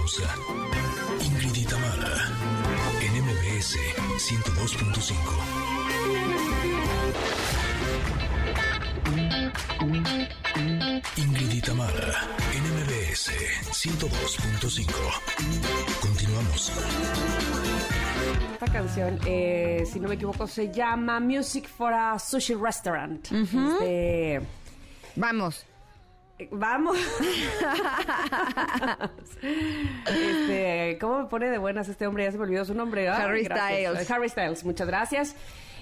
Pausa. Ingrid y Tamara, en MBS 102.5. Ingrid y Tamara, en MBS 102.5. Continuamos. Esta canción, eh, si no me equivoco, se llama Music for a Sushi Restaurant. Este, Vamos. Eh, Vamos. *laughs* este, ¿Cómo me pone de buenas este hombre? Ya se me olvidó su nombre. Ay, Harry gracias. Styles. Harry Styles, muchas gracias.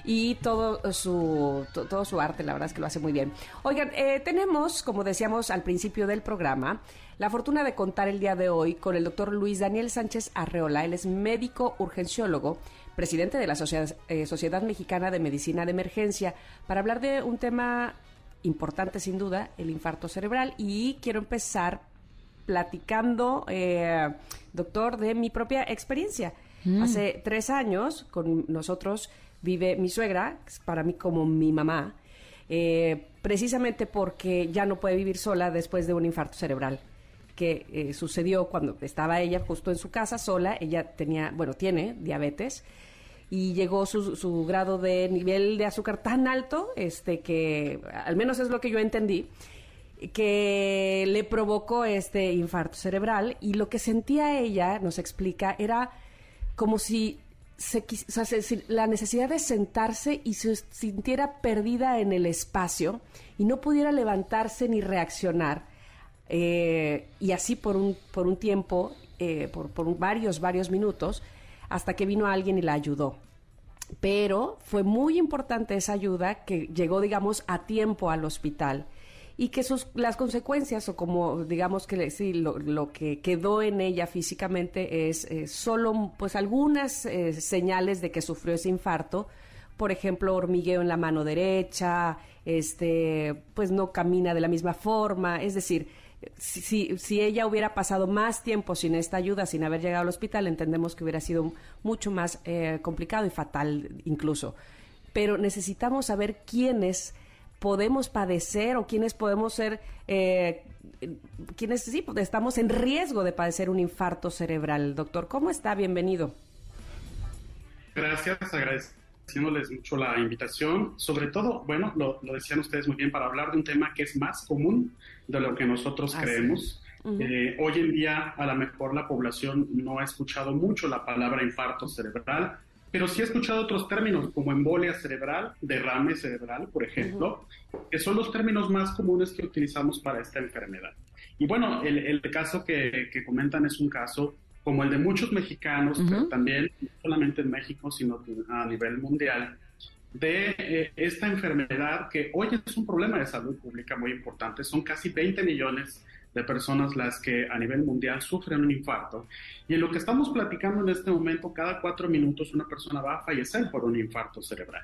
Y todo su, to- todo su arte, la verdad es que lo hace muy bien. Oigan, eh, tenemos, como decíamos al principio del programa, la fortuna de contar el día de hoy con el doctor Luis Daniel Sánchez Arreola. Él es médico urgenciólogo, presidente de la Sociedad, eh, Sociedad Mexicana de Medicina de Emergencia, para hablar de un tema importante sin duda, el infarto cerebral. Y quiero empezar platicando, eh, doctor, de mi propia experiencia. Hace tres años con nosotros vive mi suegra, para mí como mi mamá, eh, precisamente porque ya no puede vivir sola después de un infarto cerebral que eh, sucedió cuando estaba ella justo en su casa sola. Ella tenía, bueno, tiene diabetes y llegó su, su grado de nivel de azúcar tan alto, este que al menos es lo que yo entendí, que le provocó este infarto cerebral y lo que sentía ella, nos explica, era como si la necesidad de sentarse y se sintiera perdida en el espacio y no pudiera levantarse ni reaccionar. Eh, y así por un, por un tiempo, eh, por, por varios, varios minutos, hasta que vino alguien y la ayudó. Pero fue muy importante esa ayuda que llegó, digamos, a tiempo al hospital y que sus, las consecuencias o como digamos que sí, lo, lo que quedó en ella físicamente es eh, solo pues algunas eh, señales de que sufrió ese infarto por ejemplo hormigueo en la mano derecha este pues no camina de la misma forma es decir si, si, ella hubiera pasado más tiempo sin esta ayuda, sin haber llegado al hospital, entendemos que hubiera sido mucho más eh, complicado y fatal incluso. Pero necesitamos saber quiénes podemos padecer o quiénes podemos ser, eh, quienes sí, pues, estamos en riesgo de padecer un infarto cerebral. Doctor, ¿cómo está? Bienvenido. Gracias, agradeciéndoles mucho la invitación. Sobre todo, bueno, lo, lo decían ustedes muy bien, para hablar de un tema que es más común de lo que nosotros Así creemos. Ujú. Eh, hoy en día, a lo mejor la población no ha escuchado mucho la palabra infarto cerebral, pero sí ha escuchado otros términos como embolia cerebral, derrame cerebral, por ejemplo, que son los términos más comunes que utilizamos para esta enfermedad. Y bueno, el, el caso que, que comentan es un caso como el de muchos mexicanos, pero también no solamente en México, sino a nivel mundial, de eh, esta enfermedad que hoy es un problema de salud pública muy importante. Son casi 20 millones de personas las que a nivel mundial sufren un infarto. Y en lo que estamos platicando en este momento, cada cuatro minutos una persona va a fallecer por un infarto cerebral.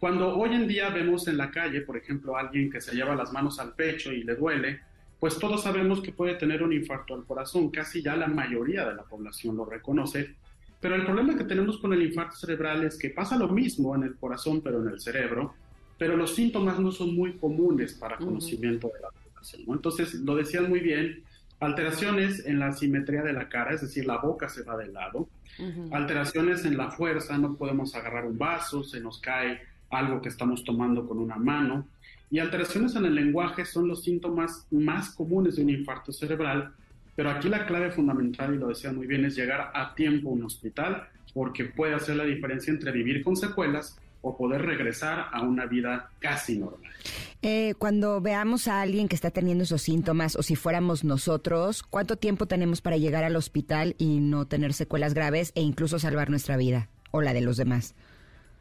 Cuando hoy en día vemos en la calle, por ejemplo, a alguien que se lleva las manos al pecho y le duele, pues todos sabemos que puede tener un infarto al corazón, casi ya la mayoría de la población lo reconoce, pero el problema que tenemos con el infarto cerebral es que pasa lo mismo en el corazón, pero en el cerebro, pero los síntomas no son muy comunes para conocimiento de la población. Entonces, lo decían muy bien, alteraciones en la simetría de la cara, es decir, la boca se va de lado, alteraciones en la fuerza, no podemos agarrar un vaso, se nos cae algo que estamos tomando con una mano, y alteraciones en el lenguaje son los síntomas más comunes de un infarto cerebral, pero aquí la clave fundamental, y lo decía muy bien, es llegar a tiempo a un hospital, porque puede hacer la diferencia entre vivir con secuelas o poder regresar a una vida casi normal. Eh, cuando veamos a alguien que está teniendo esos síntomas, o si fuéramos nosotros, ¿cuánto tiempo tenemos para llegar al hospital y no tener secuelas graves e incluso salvar nuestra vida o la de los demás?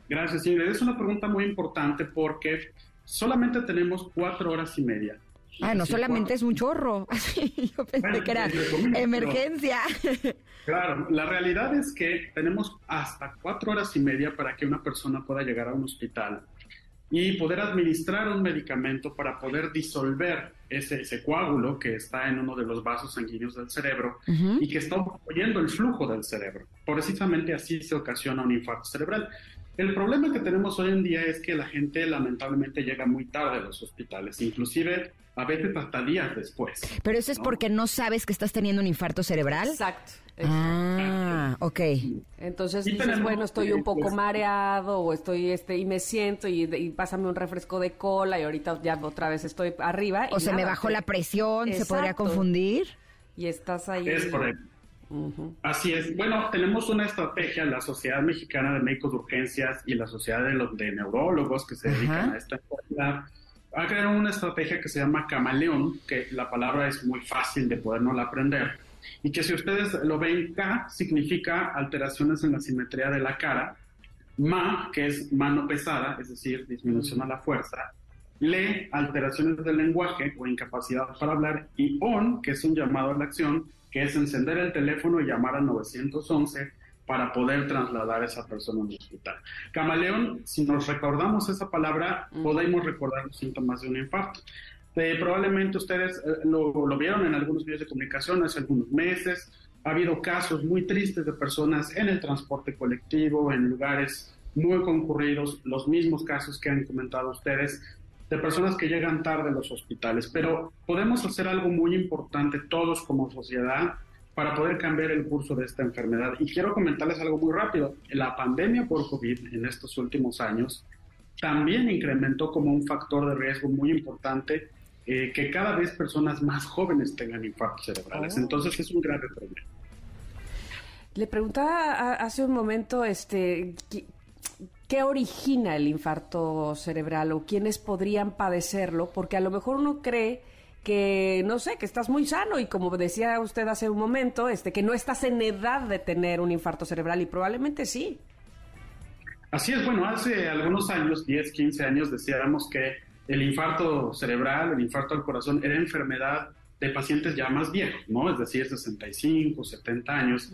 Gracias, Ingrid. Es una pregunta muy importante porque solamente tenemos cuatro horas y media. Ah, no solamente es un chorro. *laughs* Yo pensé que era emergencia. Claro, la realidad es que tenemos hasta cuatro horas y media para que una persona pueda llegar a un hospital y poder administrar un medicamento para poder disolver ese, ese coágulo que está en uno de los vasos sanguíneos del cerebro y que está oyendo el flujo del cerebro. Precisamente así se ocasiona un infarto cerebral. El problema que tenemos hoy en día es que la gente lamentablemente llega muy tarde a los hospitales, inclusive a veces hasta días después. Pero eso es porque no sabes que estás teniendo un infarto cerebral. Exacto. Ah, ok. Entonces dices, bueno, estoy un poco pues, mareado o estoy este y me siento y, pásame un refresco de cola y ahorita ya otra vez estoy arriba. O se me bajó la presión, se podría confundir. Y estás ahí. Es correcto. Así es. Bueno, tenemos una estrategia, la Sociedad Mexicana de Médicos de Urgencias y la Sociedad de, los, de Neurólogos que se dedican a esta enfermedad, ha creado una estrategia que se llama camaleón, que la palabra es muy fácil de podernos aprender, y que si ustedes lo ven, K significa alteraciones en la simetría de la cara, Ma, que es mano pesada, es decir, disminución a la fuerza, Le, alteraciones del lenguaje o incapacidad para hablar, y On, que es un llamado a la acción, que es encender el teléfono y llamar al 911 para poder trasladar a esa persona al hospital. Camaleón, si nos recordamos esa palabra, podemos recordar los síntomas de un infarto. Eh, probablemente ustedes eh, lo, lo, vieron en algunos medios de comunicación hace algunos meses. Ha habido casos muy tristes de personas en el transporte colectivo, en lugares muy concurridos, los mismos casos que han comentado ustedes, de personas que llegan tarde a los hospitales. Pero podemos hacer algo muy importante todos como sociedad para poder cambiar el curso de esta enfermedad. Y quiero comentarles algo muy rápido. La pandemia por COVID en estos últimos años también incrementó como un factor de riesgo muy importante eh, que cada vez personas más jóvenes tengan infartos cerebrales. Oh. Entonces es un grave problema. Le preguntaba hace un momento, este, ¿Qué origina el infarto cerebral o quiénes podrían padecerlo? Porque a lo mejor uno cree que, no sé, que estás muy sano y como decía usted hace un momento, este, que no estás en edad de tener un infarto cerebral y probablemente sí. Así es, bueno, hace algunos años, 10, 15 años, decíamos que el infarto cerebral, el infarto al corazón, era enfermedad de pacientes ya más viejos, ¿no? Es decir, 65, 70 años.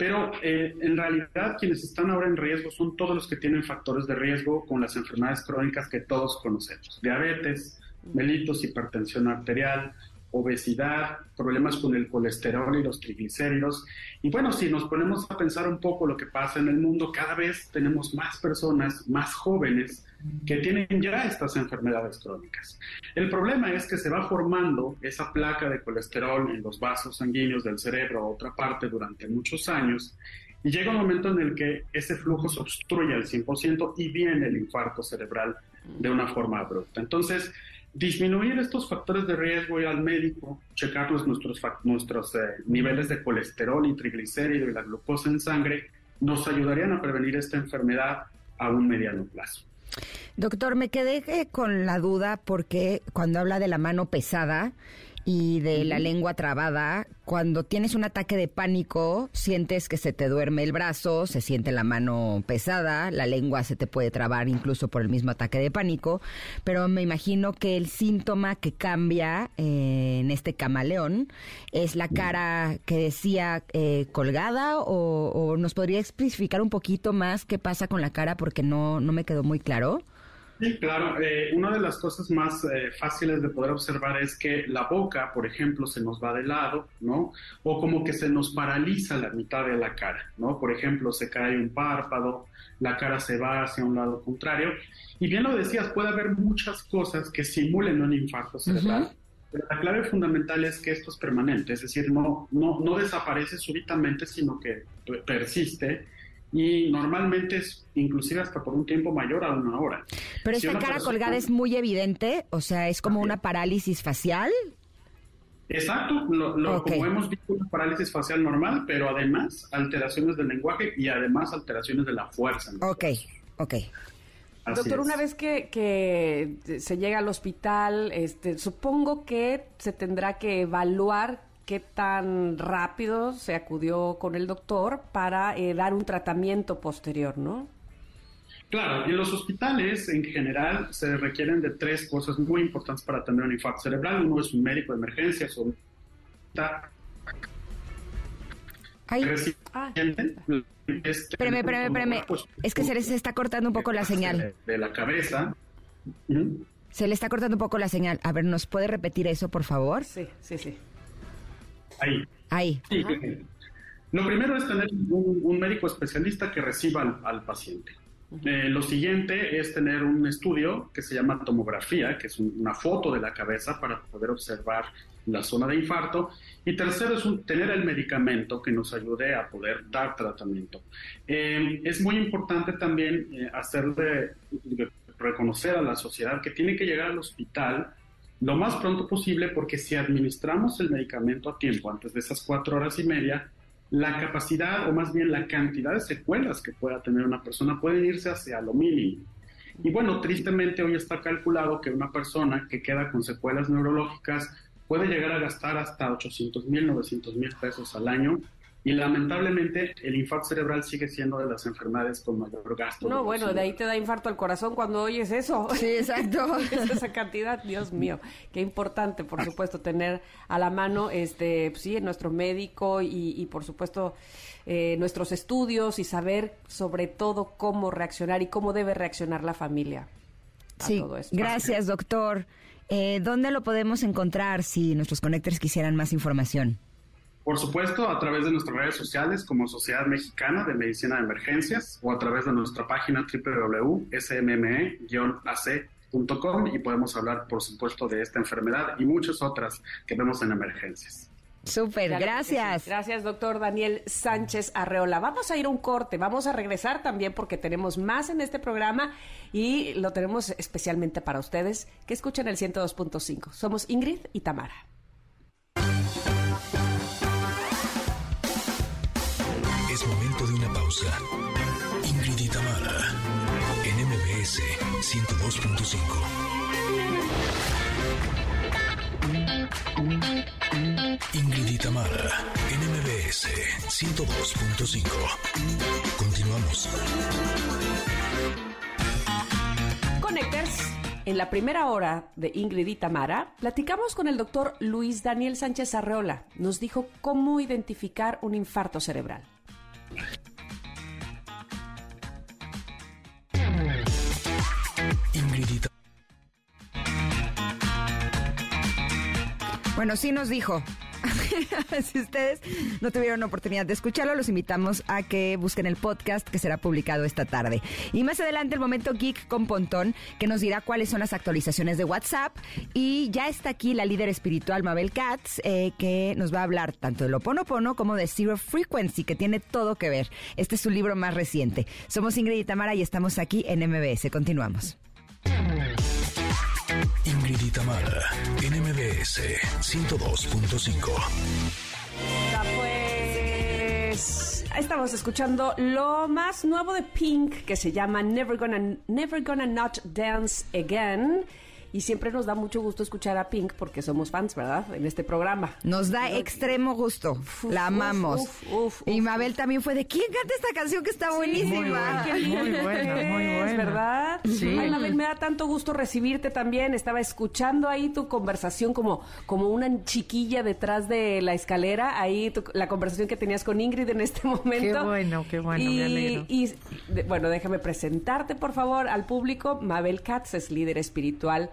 Pero eh, en realidad quienes están ahora en riesgo son todos los que tienen factores de riesgo con las enfermedades crónicas que todos conocemos. Diabetes, mellitus, hipertensión arterial, obesidad, problemas con el colesterol y los triglicéridos. Y bueno, si nos ponemos a pensar un poco lo que pasa en el mundo, cada vez tenemos más personas, más jóvenes, que tienen ya estas enfermedades crónicas. El problema es que se va formando esa placa de colesterol en los vasos sanguíneos del cerebro a otra parte durante muchos años y llega un momento en el que ese flujo se obstruye al 100% y viene el infarto cerebral de una forma abrupta. Entonces, disminuir estos factores de riesgo, ir al médico, checar nuestros, nuestros eh, niveles de colesterol y triglicérido y la glucosa en sangre, nos ayudarían a prevenir esta enfermedad a un mediano plazo. Doctor, me quedé eh, con la duda porque cuando habla de la mano pesada, y de la lengua trabada. Cuando tienes un ataque de pánico, sientes que se te duerme el brazo, se siente la mano pesada, la lengua se te puede trabar incluso por el mismo ataque de pánico, pero me imagino que el síntoma que cambia eh, en este camaleón es la cara que decía eh, colgada o, o, nos podría especificar un poquito más qué pasa con la cara porque no, no me quedó muy claro. Sí, claro. Eh, una de las cosas más eh, fáciles de poder observar es que la boca, por ejemplo, se nos va de lado, ¿no? O como que se nos paraliza la mitad de la cara, ¿no? Por ejemplo, se cae un párpado, la cara se va hacia un lado contrario. Y bien lo decías, puede haber muchas cosas que simulen un infarto cerebral. Pero la clave fundamental es que esto es permanente, es decir, no, no, no desaparece súbitamente, sino que persiste y normalmente es inclusive hasta por un tiempo mayor a una hora. Pero esta cara colgada es muy evidente, o sea, es como una parálisis facial. Exacto, lo, como hemos visto una parálisis facial normal, pero además alteraciones del lenguaje y además alteraciones de la fuerza. Ok, ok. Doctor, una vez que, que, se llega al hospital, este, supongo que se tendrá que evaluar qué tan rápido se acudió con el doctor para eh, dar un tratamiento posterior, ¿no? Claro, en los hospitales en general se requieren de tres cosas muy importantes para atender un infarto cerebral. Uno es un médico de emergencias o Ay. Ah. espérame, espérame, espérame. Pues, es que se les está cortando un poco la señal. De, la cabeza. Se le está cortando un poco la señal. A ver, ¿nos puede repetir eso, por favor? Sí, sí, sí. Ahí. Ahí. lo primero es tener un, médico especialista que reciba al, paciente. Eh, lo siguiente es tener un estudio que se llama tomografía, que es una foto de la cabeza para poder observar la zona de infarto. Y tercero es tener el medicamento que nos ayude a poder dar tratamiento. Eh, es muy importante también eh, hacerle reconocer a la sociedad que tiene que llegar al hospital lo más pronto posible porque si administramos el medicamento a tiempo, antes de esas cuatro horas y media, la capacidad o más bien la cantidad de secuelas que pueda tener una persona puede irse hacia lo mínimo. Y bueno, tristemente hoy está calculado que una persona que queda con secuelas neurológicas puede llegar a gastar hasta 800 mil, 900 mil pesos al año y lamentablemente el infarto cerebral sigue siendo de las enfermedades con mayor gasto. No, bueno, de ahí te da infarto al corazón cuando oyes eso. Sí, exacto. *laughs* esa cantidad, Dios mío. Qué importante, por supuesto, tener a la mano, este, pues sí, nuestro médico y, por supuesto, eh, nuestros estudios y saber sobre todo cómo reaccionar y cómo debe reaccionar la familia. A sí, todo esto. gracias, doctor. Eh, ¿Dónde lo podemos encontrar si nuestros conectores quisieran más información? Por supuesto, a través de nuestras redes sociales como Sociedad Mexicana de Medicina de Emergencias o a través de nuestra página www.smme-ac.com y podemos hablar, por supuesto, de esta enfermedad y muchas otras que vemos en emergencias. Súper, gracias. Gracias, doctor Daniel Sánchez Arreola. Vamos a ir a un corte, vamos a regresar también porque tenemos más en este programa y lo tenemos especialmente para ustedes que escuchen el 102.5. Somos Ingrid y Tamara. Ingrid y en MBS 102.5. Ingrid y Tamara, en MBS 102.5. Continuamos. Connectors. En la primera hora de Ingrid y platicamos con el doctor Luis Daniel Sánchez Arreola. Nos dijo cómo identificar un infarto cerebral. Bueno, sí nos dijo. *laughs* si ustedes no tuvieron oportunidad de escucharlo, los invitamos a que busquen el podcast que será publicado esta tarde. Y más adelante el momento geek con Pontón, que nos dirá cuáles son las actualizaciones de WhatsApp. Y ya está aquí la líder espiritual Mabel Katz, eh, que nos va a hablar tanto de lo Pono como de Zero Frequency, que tiene todo que ver. Este es su libro más reciente. Somos Ingrid y Tamara y estamos aquí en MBS. Continuamos. Ingrid y Tamara, NMBS 102.5. Pues estamos escuchando lo más nuevo de Pink que se llama Never Gonna, Never Gonna Not Dance Again. Y siempre nos da mucho gusto escuchar a Pink porque somos fans, ¿verdad? En este programa. Nos da extremo gusto. la amamos. uf, uf, y Mabel también fue de ¿quién canta esta canción que está buenísima? Muy buena, muy buena. ¿verdad? Sí. Ay, Mabel, me da tanto gusto recibirte también. Estaba escuchando ahí tu conversación como, como una chiquilla detrás de la escalera, ahí tu- la conversación que tenías con Ingrid en este *laughs* momento. Qué bueno, qué bueno, y, me alegro. Y de- bueno, déjame presentarte, por favor, al público. Mabel Katz es líder espiritual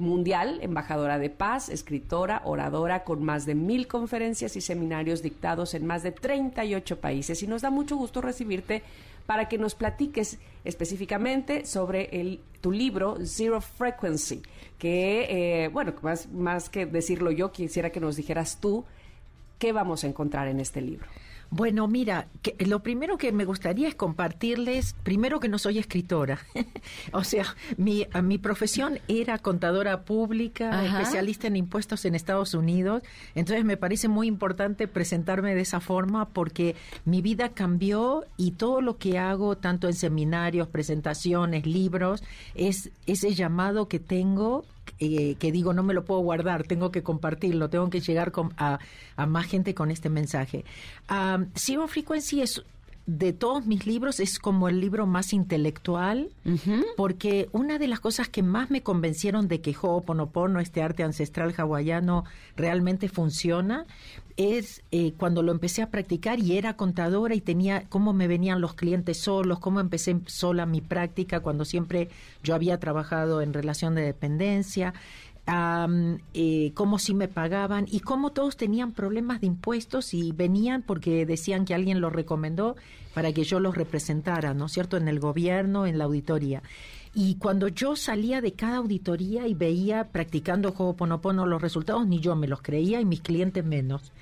mundial, embajadora de paz, escritora, oradora con más de mil conferencias y seminarios dictados en más de 38 países. Y nos da mucho gusto recibirte para que nos platiques específicamente sobre el, tu libro Zero Frequency, que, eh, bueno, más, más que decirlo yo, quisiera que nos dijeras tú qué vamos a encontrar en este libro. Bueno, mira, que lo primero que me gustaría es compartirles, primero que no soy escritora, *laughs* o sea, mi, mi profesión era contadora pública, Ajá. especialista en impuestos en Estados Unidos, entonces me parece muy importante presentarme de esa forma porque mi vida cambió y todo lo que hago, tanto en seminarios, presentaciones, libros, es ese llamado que tengo eh, que digo no me lo puedo guardar, tengo que compartirlo, tengo que llegar con- a, a más gente con este mensaje. Um, Zero Frequency es de todos mis libros es como el libro más intelectual porque una de las cosas que más me convencieron de que Ho'oponopono, este arte ancestral hawaiano, realmente funciona es eh, cuando lo empecé a practicar y era contadora y tenía cómo me venían los clientes solos, cómo empecé sola mi práctica cuando siempre yo había trabajado en relación de dependencia, am, eh, cómo sí me pagaban y cómo todos tenían problemas de impuestos y venían porque decían que alguien los recomendó para que yo los representara, ¿no es cierto?, en el gobierno, en la auditoría. Y cuando yo salía de cada auditoría y veía practicando Ho'oponopono los resultados, ni yo me los creía y mis clientes menos.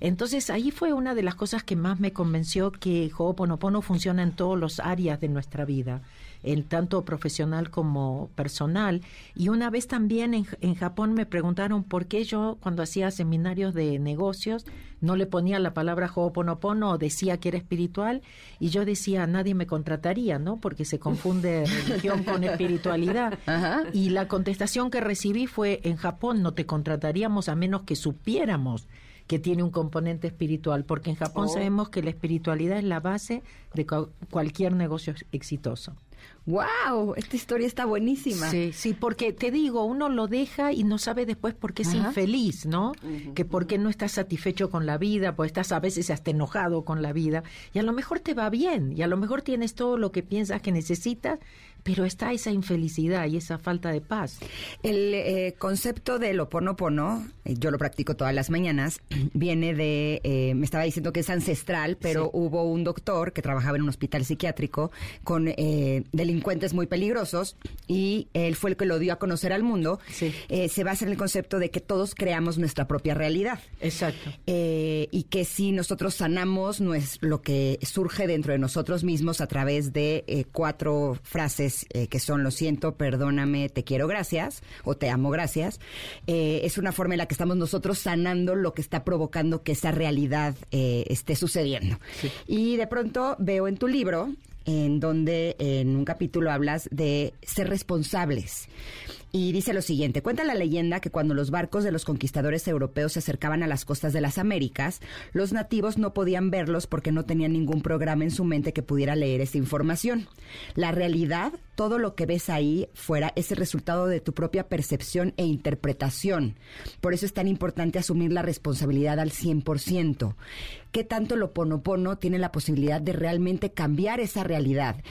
Entonces ahí fue una de las cosas que más me convenció que Ho'oponopono funciona en todas las áreas de nuestra vida, en tanto profesional como personal. Y una vez también en, en Japón me preguntaron por qué yo cuando hacía seminarios de negocios no le ponía la palabra Ho'oponopono o decía que era espiritual y yo decía nadie me contrataría, ¿no? Porque se confunde *laughs* religión con espiritualidad. Ajá. Y la contestación que recibí fue en Japón no te contrataríamos a menos que supiéramos que tiene un componente espiritual, porque en Japón Oh. sabemos que la espiritualidad es la base de cu- cualquier negocio exitoso. ¡Wow! Esta historia está buenísima. Sí, sí, porque te digo, uno lo deja y no sabe después por qué es Ajá. infeliz, ¿no? Que por qué no estás satisfecho con la vida, pues estás a veces hasta enojado con la vida, y a lo mejor te va bien, y a lo mejor tienes todo lo que piensas que necesitas, pero está esa infelicidad y esa falta de paz. El eh, concepto del oponopono, eh, yo lo practico todas las mañanas, *clears throat* viene de, eh, me estaba diciendo que es ancestral, pero Sí. hubo un doctor que trabajaba en un hospital psiquiátrico con eh, delincuentes muy peligrosos y él fue el que lo dio a conocer al mundo. Sí. Eh, se basa en el concepto de que todos creamos nuestra propia realidad. Exacto. Y que si nosotros sanamos nues- lo que surge dentro de nosotros mismos a través de cuatro frases eh, que son lo siento, perdóname, te quiero, gracias, o te amo, gracias, eh, es una forma en la que estamos nosotros sanando lo que está provocando que esa realidad eh, esté sucediendo. Y de pronto veo en tu libro en donde en un capítulo hablas de ser responsables. Y dice lo siguiente, cuenta la leyenda que cuando los barcos de los conquistadores europeos se acercaban a las costas de las Américas, los nativos no podían verlos porque no tenían ningún programa en su mente que pudiera leer esa información. La realidad, todo lo que ves ahí fuera, es el resultado de tu propia percepción e interpretación. Por eso es tan importante asumir la responsabilidad al 100%. ¿Qué tanto lo ponopono tiene la posibilidad de realmente cambiar esa realidad?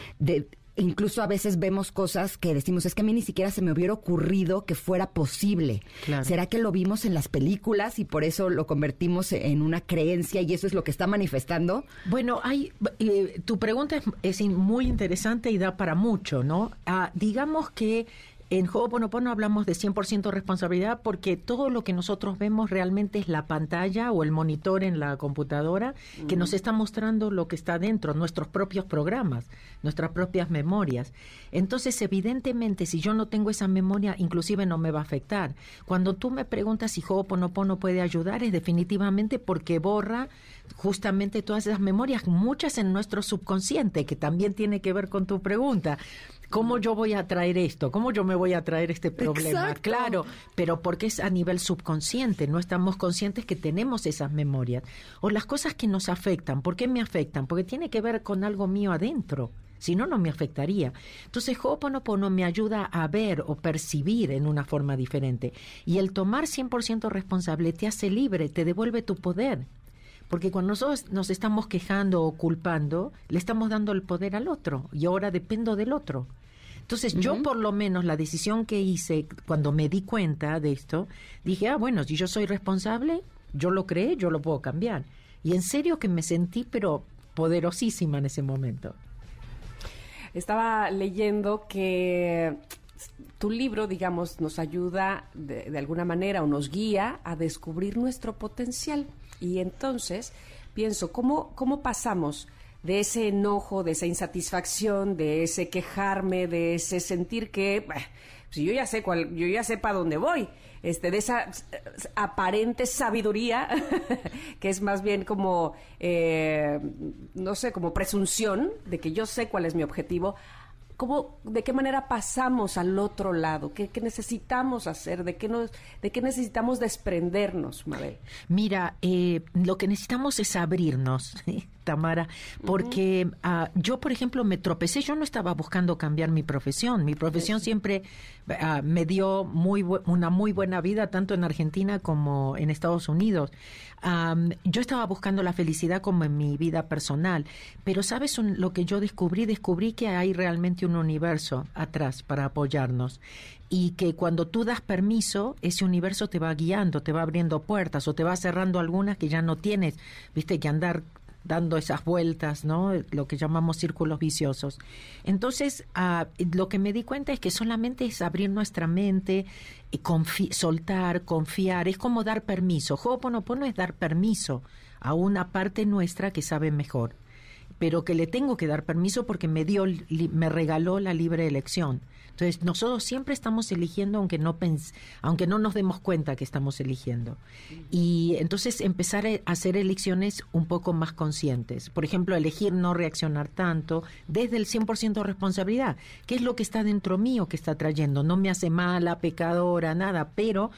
Incluso a veces vemos cosas que decimos, es que a mí ni siquiera se me hubiera ocurrido que fuera posible. Claro. ¿Será que lo vimos en las películas y por eso lo convertimos en una creencia y eso es lo que está manifestando? Bueno, hay, eh, tu pregunta es, muy interesante y da para mucho, ¿no? Ah, digamos que en Ho'oponopono hablamos de 100% responsabilidad porque todo lo que nosotros vemos realmente es la pantalla o el monitor en la computadora que nos está mostrando lo que está dentro, nuestros propios programas, nuestras propias memorias. Entonces, evidentemente, si yo no tengo esa memoria, inclusive no me va a afectar. Cuando tú me preguntas si Ho'oponopono puede ayudar, es definitivamente porque borra justamente todas esas memorias, muchas en nuestro subconsciente, que también tiene que ver con tu pregunta. ¿Cómo yo voy a traer esto? ¿Cómo yo me voy a traer este problema? Exacto. Claro, pero porque es a nivel subconsciente, no estamos conscientes que tenemos esas memorias. O las cosas que nos afectan, ¿por qué me afectan? Porque tiene que ver con algo mío adentro. Si no, no me afectaría. Entonces, Ho'oponopono me ayuda a ver o percibir en una forma diferente. Y el tomar 100% responsable te hace libre, te devuelve tu poder. Porque cuando nosotros nos estamos quejando o culpando, le estamos dando el poder al otro. Y ahora dependo del otro. Entonces, yo por lo menos la decisión que hice cuando me di cuenta de esto, dije, ah, bueno, si yo soy responsable, yo lo creé, yo lo puedo cambiar. Y en serio que me sentí, pero poderosísima en ese momento. Estaba leyendo que tu libro, digamos, nos ayuda de, de, alguna manera o nos guía a descubrir nuestro potencial. Y entonces pienso, ¿cómo, cómo pasamos de ese enojo, de esa insatisfacción, de ese quejarme, de ese sentir que, si yo ya sé cuál, yo ya sé para dónde voy, este, de esa eh, aparente sabiduría, *laughs* que es más bien como, eh, no sé, como presunción de que yo sé cuál es mi objetivo, ¿Cómo, ¿De qué manera pasamos al otro lado? ¿Qué, qué necesitamos hacer? ¿De qué, nos, ¿De qué necesitamos desprendernos, Mabel? Mira, eh, lo que necesitamos es abrirnos, ¿eh? Tamara, porque uh -huh. uh, yo, por ejemplo, me tropecé, yo no estaba buscando cambiar mi profesión, mi profesión sí. siempre uh, me dio muy una muy buena vida, tanto en Argentina como en Estados Unidos. Um, yo estaba buscando la felicidad como en mi vida personal, pero sabes un, lo que yo descubrí, descubrí que hay realmente un universo atrás para apoyarnos y que cuando tú das permiso, ese universo te va guiando, te va abriendo puertas o te va cerrando algunas que ya no tienes, viste, que andar dando esas vueltas, ¿no? Lo que llamamos círculos viciosos. Entonces, uh, lo que me di cuenta es que solamente es abrir nuestra mente, y soltar, confiar, es como dar permiso. Ho'oponopono es dar permiso a una parte nuestra que sabe mejor, pero que le tengo que dar permiso porque me dio, me regaló la libre elección. Entonces, nosotros siempre estamos eligiendo aunque no, pens aunque no nos demos cuenta que estamos eligiendo. Y entonces empezar a hacer elecciones un poco más conscientes. Por ejemplo, elegir no reaccionar tanto desde el 100% responsabilidad. ¿Qué es lo que está dentro mío que está trayendo? No me hace mala, pecadora, nada, pero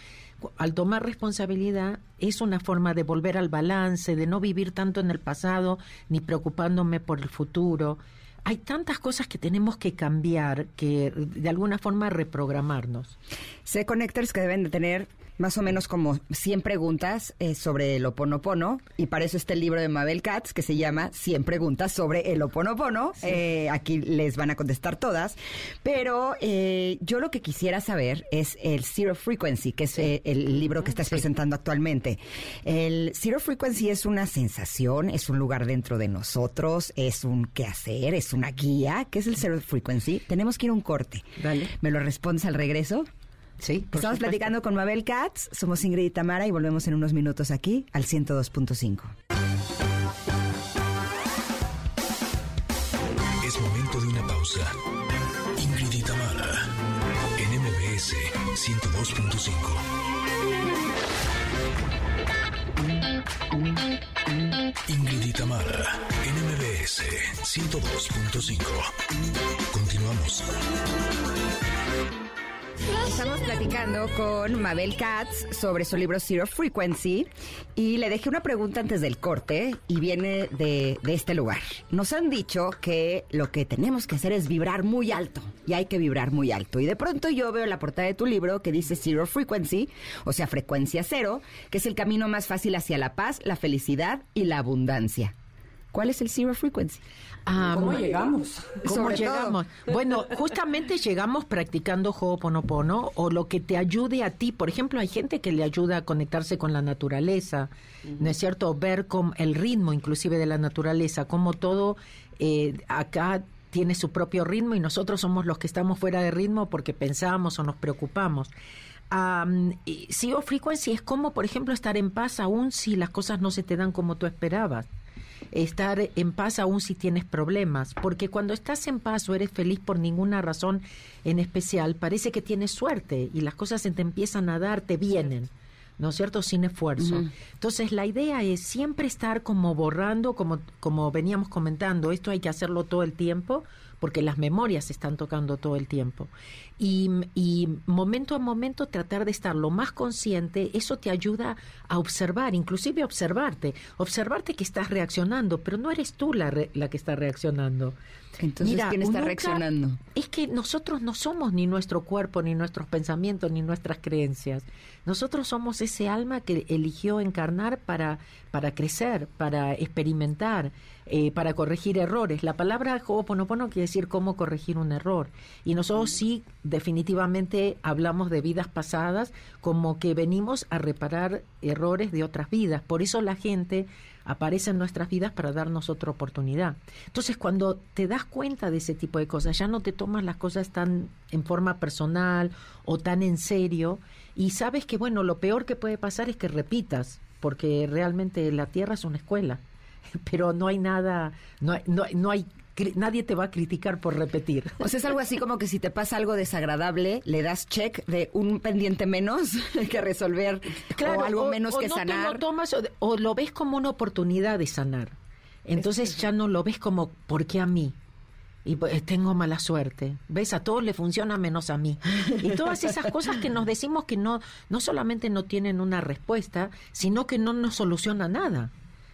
al tomar responsabilidad es una forma de volver al balance, de no vivir tanto en el pasado ni preocupándome por el futuro hay tantas cosas que tenemos que cambiar, que de alguna forma reprogramarnos. Sé connectors que deben de tener más o menos como 100 preguntas eh, sobre el oponopono y para eso está el libro de Mabel Katz que se llama 100 preguntas sobre el oponopono. Sí. Eh, aquí les van a contestar todas, pero eh, yo lo que quisiera saber es el Zero Frequency, que es sí. el libro que estás sí. presentando actualmente. El Zero Frequency es una sensación, es un lugar dentro de nosotros, es un qué hacer, es una guía. ¿Qué es el Zero Frequency? Tenemos que ir a un corte. Dale. ¿Me lo respondes al regreso? Sí, Estamos supuesto. platicando con Mabel Katz, somos Ingrid y Tamara y volvemos en unos minutos aquí al 102.5. Es momento de una pausa. Ingrid y Tamara en MBS 102.5. Ingrid y Tamara en MBS 102.5. Continuamos. Estamos platicando con Mabel Katz sobre su libro Zero Frequency y le dejé una pregunta antes del corte y viene de, de, este lugar. Nos han dicho que lo que tenemos que hacer es vibrar muy alto y hay que vibrar muy alto. Y de pronto yo veo la portada de tu libro que dice Zero Frequency, o sea, frecuencia cero, que es el camino más fácil hacia la paz, la felicidad y la abundancia. ¿Cuál es el Zero Frequency? Ah, ¿Cómo llegamos? ¿Cómo Sobre llegamos? Todo. Bueno, justamente llegamos practicando Ho'oponopono o lo que te ayude a ti. Por ejemplo, hay gente que le ayuda a conectarse con la naturaleza, uh -huh. ¿no es cierto? Ver con el ritmo inclusive de la naturaleza, como todo eh, acá tiene su propio ritmo y nosotros somos los que estamos fuera de ritmo porque pensamos o nos preocupamos. Um, Zero Frequency es como, por ejemplo, estar en paz aún si las cosas no se te dan como tú esperabas estar en paz aún si tienes problemas, porque cuando estás en paz o eres feliz por ninguna razón en especial, parece que tienes suerte y las cosas se te empiezan a dar, te vienen. ¿no es cierto? Sin esfuerzo. Uh -huh. Entonces, la idea es siempre estar como borrando, como, como veníamos comentando, esto hay que hacerlo todo el tiempo, porque las memorias se están tocando todo el tiempo. Y, y momento a momento tratar de estar lo más consciente, eso te ayuda a observar, inclusive observarte, observarte que estás reaccionando, pero no eres tú la, re- la que está reaccionando. Entonces, ¿quién está nunca- reaccionando? Es que nosotros no somos ni nuestro cuerpo, ni nuestros pensamientos, ni nuestras creencias. Nosotros somos ese alma que eligió encarnar para, para crecer, para experimentar, eh, para corregir errores. La palabra Ho'oponopono quiere decir cómo corregir un error. Y nosotros sí, definitivamente, hablamos de vidas pasadas como que venimos a reparar errores de otras vidas. Por eso la gente aparece en nuestras vidas para darnos otra oportunidad. Entonces, cuando te das cuenta de ese tipo de cosas, ya no te tomas las cosas tan en forma personal o tan en serio y sabes que, bueno, lo peor que puede pasar es que repitas, porque realmente la Tierra es una escuela, *laughs* pero no hay nada, no hay, no, no hay nadie te va a criticar por repetir. O sea, es algo así como que si te pasa algo desagradable, le das check de un pendiente menos *laughs* que resolver o algo menos o que no te sanar. lo tomas o, o lo ves como una oportunidad de sanar. Entonces ya no lo ves como, ¿por qué a mí? Y pues, tengo mala suerte. ¿Ves? A todos le funciona menos a mí. Y todas esas cosas que nos decimos que no, no solamente no tienen una respuesta, sino que no nos soluciona nada.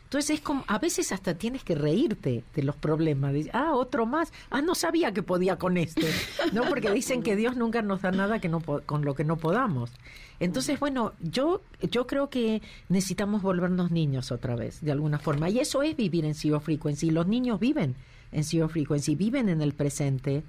Entonces es como, a veces hasta tienes que reírte de los problemas. Dices, ah, otro más. Ah, no sabía que podía con este. *laughs* No, porque dicen que Dios nunca nos da nada que no con lo que no podamos. Entonces, bueno, yo, yo creo que necesitamos volvernos niños otra vez, de alguna forma. Y eso es vivir en Zero Frequency. Los niños viven en Zero Frequency, viven en el presente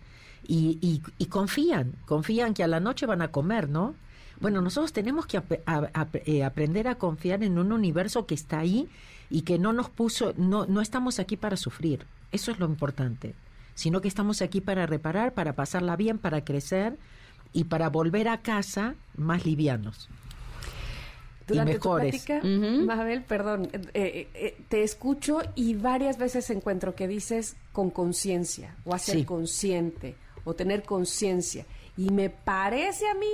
y, y, y confían, confían que a la noche van a comer, ¿no? Bueno, nosotros tenemos que ap- a- ap- eh, aprender a confiar en un universo que está ahí y que no nos puso, no, no estamos aquí para sufrir. Eso es lo importante. Sino que estamos aquí para reparar, para pasarla bien, para crecer y para volver a casa más livianos. Durante y mejores. tu plática, Mabel, perdón, eh, eh, eh, te escucho y varias veces encuentro que dices con conciencia o hacer Sí. consciente o tener conciencia. Y me parece a mí,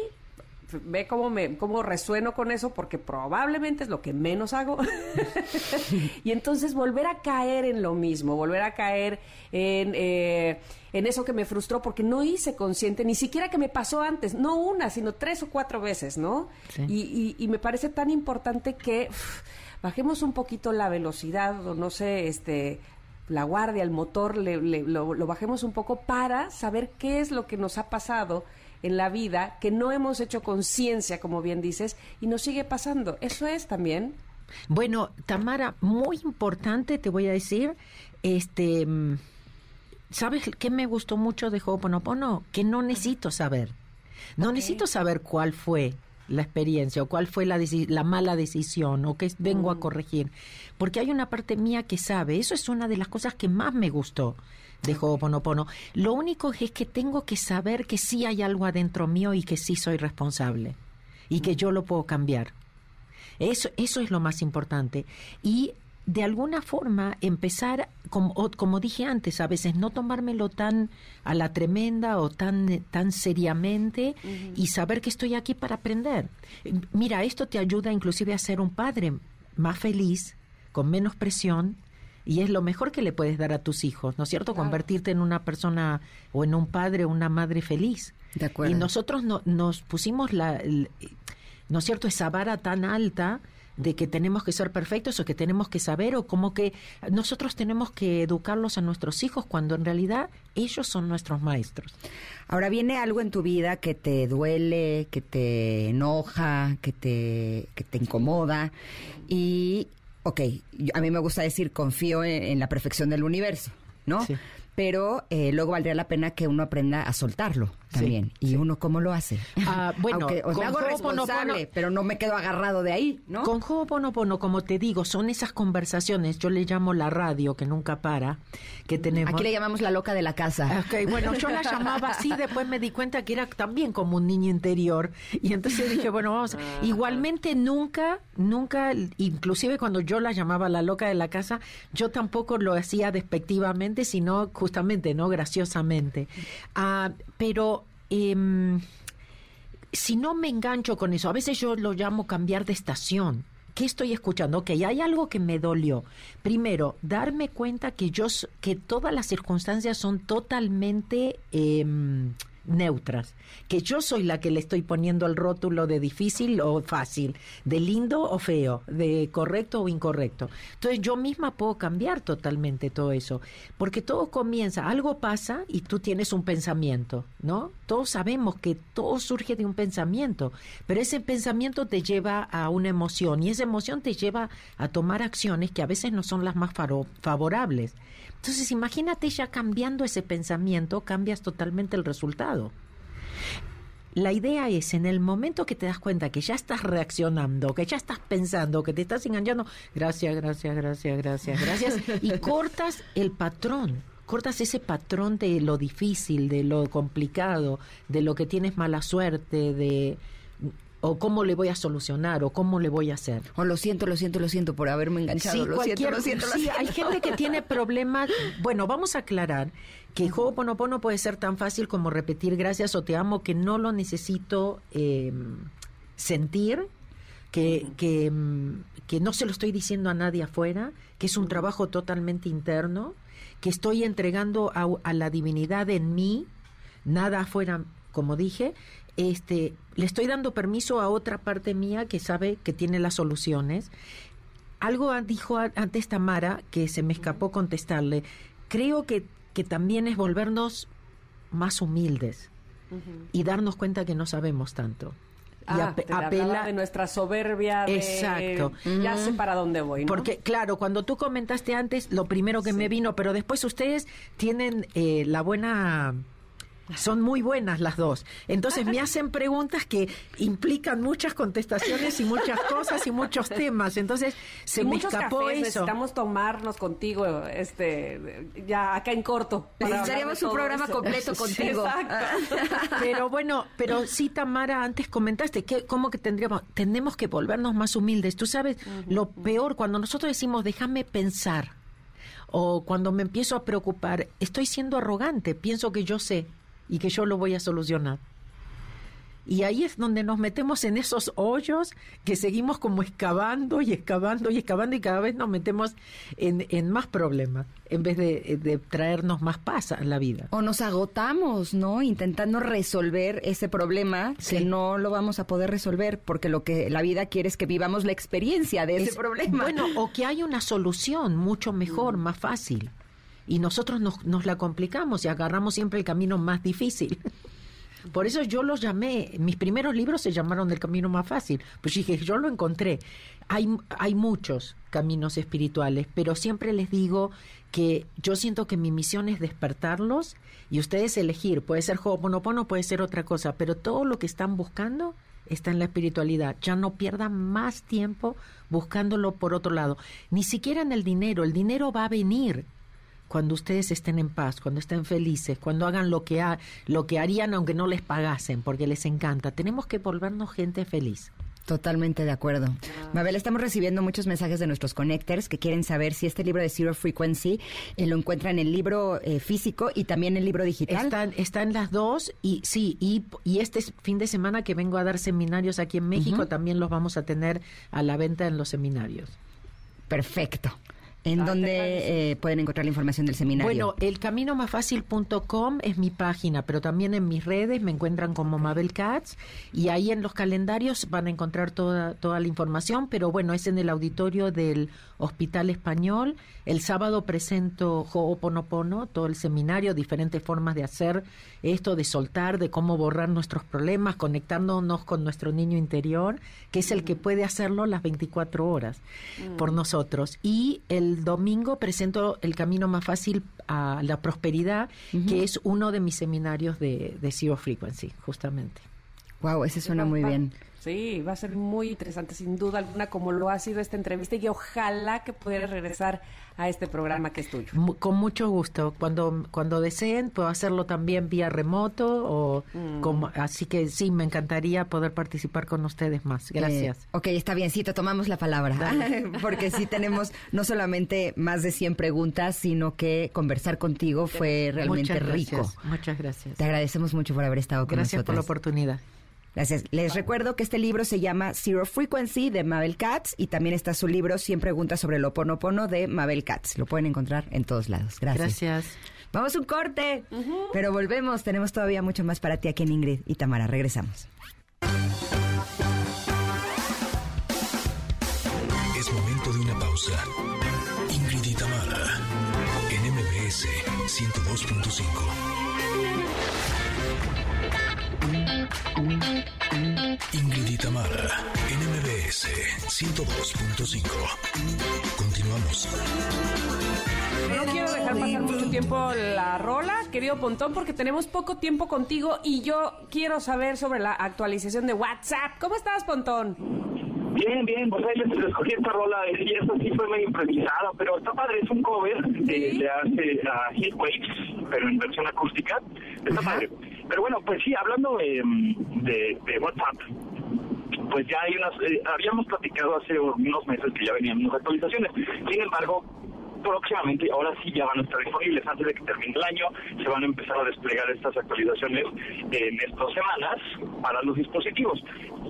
ve cómo, me, cómo resueno con eso porque probablemente es lo que menos hago. *laughs* y entonces volver a caer en lo mismo, volver a caer en, eh, en eso que me frustró porque no hice consciente, ni siquiera que me pasó antes, no una, sino tres o cuatro veces, ¿no? Sí. Y, y- y me parece tan importante que bajemos un poquito la velocidad o no sé, este la guardia, el motor, le- le- lo, lo bajemos un poco para saber qué es lo que nos ha pasado en la vida, que no hemos hecho conciencia, como bien dices, y nos sigue pasando. Eso es también. Bueno, Tamara, muy importante te voy a decir, este, mm, ¿sabes qué me gustó mucho de Ho'oponopono? Que no necesito saber. No necesito saber cuál fue la experiencia o cuál fue la, mala decisión o qué vengo a corregir. Porque hay una parte mía que sabe. Eso es una de las cosas que más me gustó de Ho'oponopono. Lo único es que tengo que saber que sí hay algo adentro mío y que sí soy responsable y que yo lo puedo cambiar. Eso, eso es lo más importante. Y de alguna forma empezar, como, como dije antes, a veces no tomármelo tan a la tremenda o tan, tan seriamente y saber que estoy aquí para aprender. Mira, esto te ayuda inclusive a ser un padre más feliz, con menos presión. Y es lo mejor que le puedes dar a tus hijos, ¿no es cierto? Convertirte en una persona o en un padre o una madre feliz. De acuerdo. Y nosotros no- nos pusimos la, el- ¿no es cierto?, esa vara tan alta de que tenemos que ser perfectos o que tenemos que saber o como que nosotros tenemos que educarlos a nuestros hijos cuando en realidad ellos son nuestros maestros. Ahora viene algo en tu vida que te duele, que te enoja, que te, que te incomoda y, ok, yo- a mí me gusta decir confío en, en la perfección del universo, ¿no? Sí. Pero eh, luego valdría la pena que uno aprenda a soltarlo también. ¿Y uno cómo lo hace? Ah, bueno, Aunque, con me hago responsable, pero no me quedo agarrado de ahí, ¿no? Con Ho'oponopono, como te digo, son esas conversaciones, yo le llamo la radio que nunca para, que tenemos. Aquí le llamamos la loca de la casa. Ok, bueno, yo la llamaba así, *laughs* después me di cuenta que era también como un niño interior. Y entonces dije, bueno, vamos. a- Igualmente nunca, nunca, inclusive cuando yo la llamaba la loca de la casa, yo tampoco lo hacía despectivamente, sino justamente, ¿no? Graciosamente. Ah, pero em, si no me engancho con eso, a veces yo lo llamo cambiar de estación. ¿qué estoy escuchando? Ok, hay algo que me dolió. Primero, darme cuenta que yo, que todas las circunstancias son totalmente... Em, neutras, que yo soy la que le estoy poniendo el rótulo de difícil o fácil, de lindo o feo, de correcto o incorrecto. Entonces yo misma puedo cambiar totalmente todo eso, porque todo comienza, algo pasa y tú tienes un pensamiento, ¿no? Todos sabemos que todo surge de un pensamiento, pero ese pensamiento te lleva a una emoción y esa emoción te lleva a tomar acciones que a veces no son las más favorables. Entonces, imagínate ya cambiando ese pensamiento, cambias totalmente el resultado. La idea es, en el momento que te das cuenta que ya estás reaccionando, que ya estás pensando, que te estás engañando, gracias, gracias, gracias, gracias, gracias, y *laughs* cortas el patrón, cortas ese patrón de lo difícil, de lo complicado, de lo que tienes mala suerte, de o cómo le voy a solucionar o cómo le voy a hacer. O lo siento, lo siento, lo siento por haberme enganchado. Sí, lo siento, lo siento, sí, hay gente que tiene *laughs* problemas. Bueno, vamos a aclarar que Ho'oponopono puede ser tan fácil como repetir gracias o te amo, que no lo necesito em, sentir, que, que, em, que no se lo estoy diciendo a nadie afuera, que es un trabajo totalmente interno, que estoy entregando a, a la divinidad en mí, nada afuera, como dije, este, le estoy dando permiso a otra parte mía que sabe que tiene las soluciones. Algo dijo antes Tamara que se me escapó contestarle. Creo que, que también es volvernos más humildes y darnos cuenta que no sabemos tanto. y ah, apela de nuestra soberbia exacto ya sé para dónde voy ¿no? porque claro cuando tú comentaste antes lo primero que me vino pero después ustedes tienen eh, la buena son muy buenas las dos. Entonces me hacen preguntas que implican muchas contestaciones y muchas cosas y muchos temas. Entonces se me escapó eso. Necesitamos tomarnos contigo, este, ya acá en corto. Necesitaríamos un programa completo contigo. *laughs* pero bueno, pero sí, Tamara, antes comentaste que cómo que tendríamos, tenemos que volvernos más humildes. Tú sabes, lo peor cuando nosotros decimos déjame pensar o cuando me empiezo a preocupar, estoy siendo arrogante, pienso que yo sé y que yo lo voy a solucionar. Y ahí es donde nos metemos en esos hoyos que seguimos como excavando y excavando y excavando y cada vez nos metemos en, en más problemas en vez de, de, traernos más paz a la vida. O nos agotamos, ¿no? Intentando resolver ese problema que no lo vamos a poder resolver porque lo que la vida quiere es que vivamos la experiencia de ese problema. Bueno, o que hay una solución mucho mejor, mm. más fácil y nosotros nos, nos la complicamos y agarramos siempre el camino más difícil. *laughs* Por eso yo los llamé, mis primeros libros se llamaron El Camino Más Fácil. Pues dije, yo lo encontré. Hay, hay muchos caminos espirituales, pero siempre les digo que yo siento que mi misión es despertarlos y ustedes elegir. Puede ser Ho'oponopono, puede ser otra cosa, pero todo lo que están buscando está en la espiritualidad. Ya no pierdan más tiempo buscándolo por otro lado. Ni siquiera en el dinero. El dinero va a venir cuando ustedes estén en paz, cuando estén felices, cuando hagan lo que, ha, lo que harían aunque no les pagasen, porque les encanta. Tenemos que volvernos gente feliz. Totalmente de acuerdo. Mabel, estamos recibiendo muchos mensajes de nuestros connectors que quieren saber si este libro de Zero Frequency eh, lo encuentran en el libro eh, físico y también en el libro digital. Están, están las dos y sí, y, y, este fin de semana que vengo a dar seminarios aquí en México también los vamos a tener a la venta en los seminarios. Perfecto. ¿En dónde eh, pueden encontrar la información del seminario? Bueno, elcaminomasfacil.com es mi página, pero también en mis redes me encuentran como Mabel Katz y ahí en los calendarios van a encontrar toda, toda la información, pero bueno, es en el auditorio del Hospital Español. El sábado presento Ho'oponopono, todo el seminario, diferentes formas de hacer esto, de soltar, de cómo borrar nuestros problemas, conectándonos con nuestro niño interior, que es el que puede hacerlo las 24 horas por mm. nosotros. Y el domingo presento El Camino Más Fácil a la Prosperidad, que es uno de mis seminarios de, de Zero Frequency, justamente. Wow, ese suena muy bien. Sí, va a ser muy interesante, sin duda alguna, como lo ha sido esta entrevista y ojalá que pudiera regresar a este programa que es tuyo. Con mucho gusto. Cuando, cuando deseen, puedo hacerlo también vía remoto o mm. como, así que sí, me encantaría poder participar con ustedes más. Eh, Gracias. ok, está bien, sí, te tomamos la palabra, *laughs* porque sí tenemos no solamente más de 100 preguntas, sino que conversar contigo fue realmente rico. Muchas gracias. Te agradecemos mucho por haber estado con nosotros. Gracias por la oportunidad. Gracias. Les recuerdo que este libro se llama Zero Frequency de Mabel Katz y también está su libro 100 preguntas sobre lo ponopono de Mabel Katz. Lo pueden encontrar en todos lados. Gracias. Gracias. Vamos a un corte, pero volvemos. Tenemos todavía mucho más para ti aquí en Ingrid y Tamara. Regresamos. Es momento de una pausa. Ingrid y Tamara, en MBS 102.5. Continuamos. No quiero dejar pasar mucho tiempo la rola, querido Pontón, porque tenemos poco tiempo contigo y yo quiero saber sobre la actualización de WhatsApp. ¿Cómo estás, Pontón? Bien, bien, pues ahí les escogí esta rola y eso sí fue medio improvisada, pero está padre, es un cover que le hace a Heatwaves, pero en versión acústica, está padre. Pero bueno, pues sí, hablando de, de, de WhatsApp, pues ya hay unas, eh, habíamos platicado hace unos meses que ya venían unas actualizaciones, sin embargo, próximamente, ahora sí ya van a estar disponibles antes de que termine el año, se van a empezar a desplegar estas actualizaciones en estas semanas para los dispositivos.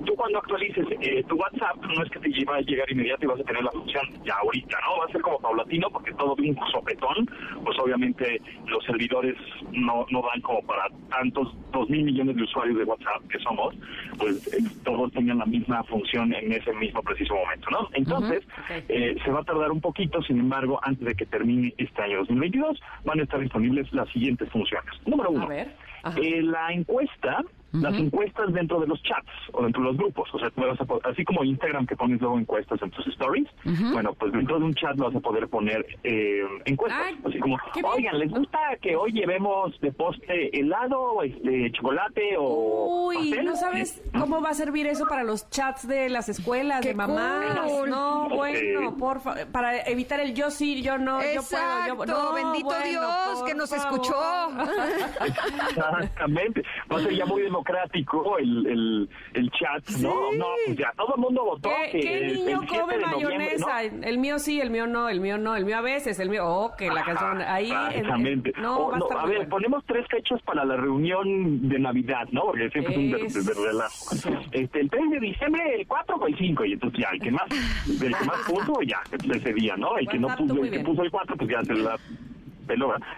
Tú cuando actualices eh, tu WhatsApp, no es que te va a llegar inmediato y vas a tener la función ya ahorita, ¿no? Va a ser como paulatino porque todo de un sopetón, pues obviamente los servidores no, no dan como para tantos dos mil millones de usuarios de WhatsApp que somos, pues eh, todos tengan la misma función en ese mismo preciso momento, ¿no? Entonces, eh, se va a tardar un poquito, sin embargo, antes de que termine este año 2022, van a estar disponibles las siguientes funciones. Número uno, eh, la encuesta, las encuestas dentro de los chats o dentro de los grupos, o sea, tú vas a po- así como Instagram que pones luego encuestas en tus stories, bueno, pues dentro de un chat vas a poder poner eh, encuestas, Ay, así como, oigan, ¿les gusta que hoy llevemos de postre helado, este, chocolate o Uy, pastel? ¿no sabes cómo va a servir eso para los chats de las escuelas, ¡Qué de mamás? cool! No, bueno, por fa- para evitar el yo sí, yo no, Exacto, yo puedo, yo no, bendito bueno, Dios que nos favor. escuchó. *laughs* *laughs* Exactamente. Va a ser ya muy democrático el, el, el chat, ¿no? No, pues ya todo el mundo votó ¿Qué, que qué el- niño el 7 come mayonesa? ¿no? El mío sí, el mío no, el mío no, el mío a veces, el mío, oh, que la canción ahí. en- Exactamente. no, O, va a no, estar a muy ver, bueno. ponemos tres fechas para la reunión de Navidad, ¿no? Porque siempre es un de- de relajo. Este, el 3 de diciembre, el 4 o el 5, y entonces ya, el que más, el que más puso, ya, ese día, ¿no? El que no puso, el que puso el 4, pues ya se la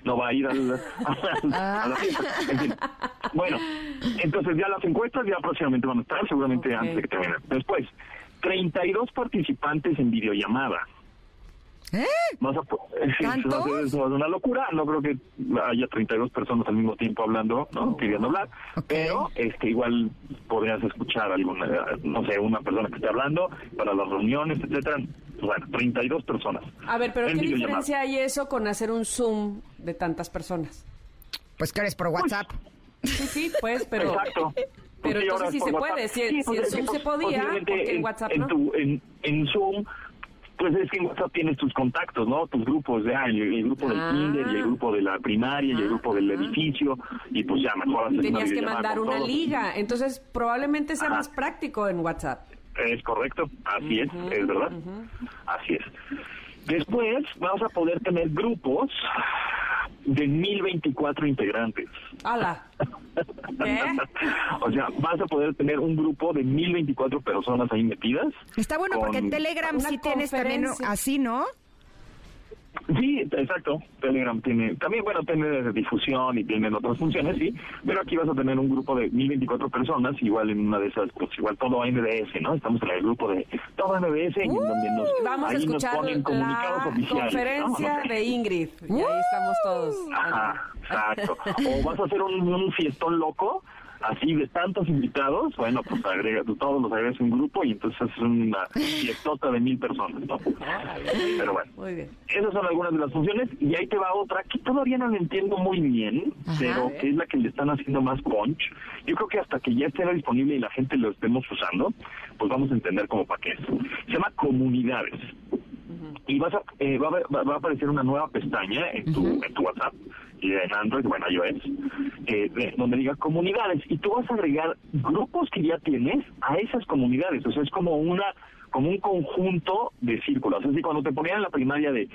no va a ir al, a, la fiesta. En fin. Bueno, entonces ya las encuestas ya próximamente van a estar, seguramente antes de que termine. Después, 32 participantes en videollamada. ¿Eh? Vas a, ser una locura. No creo que haya 32 personas al mismo tiempo hablando, ¿no? Queriendo hablar. Ok. Pero este igual podrías escuchar alguna, no sé, una persona que esté hablando para las reuniones, etcétera. Bueno, 32 personas. A ver, pero ¿qué diferencia hay eso con hacer un Zoom de tantas personas? Pues que eres por WhatsApp. Sí, sí, pues, pero... Exacto. Pero entonces sí se WhatsApp. puede, si- Sí, si pues, Zoom pues, se podía, posiblemente ¿por qué en WhatsApp en no? tu- en, en Zoom, pues es que en WhatsApp tienes tus contactos, ¿no? Tus grupos, ya, el, el grupo del Ah. kinder, y el grupo de la primaria, y el grupo del edificio, y pues ya mejor haces Tenías que mandar una todos. liga, entonces probablemente sea Ajá. más práctico en WhatsApp. Es correcto, así es, es verdad, así es. Después vamos a poder tener grupos de 1024 integrantes. ¡Hala! ¿Qué? *laughs* o sea, vas a poder tener un grupo de 1024 personas ahí metidas. Está bueno porque en Telegram sí tienes también así, ¿no? Sí, exacto. Telegram tiene, también, bueno, tiene difusión y tienen otras funciones, sí, pero aquí vas a tener un grupo de 1024 personas, igual en una de esas, pues igual todo MBS, ¿no? Estamos en el grupo de todo MBS y en donde nos, Vamos a ahí nos escuchar ponen comunicados la oficiales. ¿no? conferencia Ok. de Ingrid. Y ahí estamos todos. Ajá, exacto. O vas a hacer un, un fiestón loco, así de tantos invitados, bueno, pues agrega, todos los agregas en un grupo y entonces es una fiestota de mil personas, ¿no? Pero bueno. Muy bien. Esas son algunas de las funciones y ahí te va otra que todavía no la entiendo muy bien, pero que es la que le están haciendo más punch. Yo creo que hasta que ya esté disponible y la gente lo estemos usando, pues vamos a entender cómo para qué es. Se llama comunidades. Y vas a, eh, va, a, va- va a aparecer una nueva pestaña en tu, en tu WhatsApp y en Android, bueno, iOS, eh, de- donde diga comunidades y tú vas a agregar grupos que ya tienes a esas comunidades. O sea, es como una como un conjunto de círculos. Es decir, cuando te ponían en la primaria de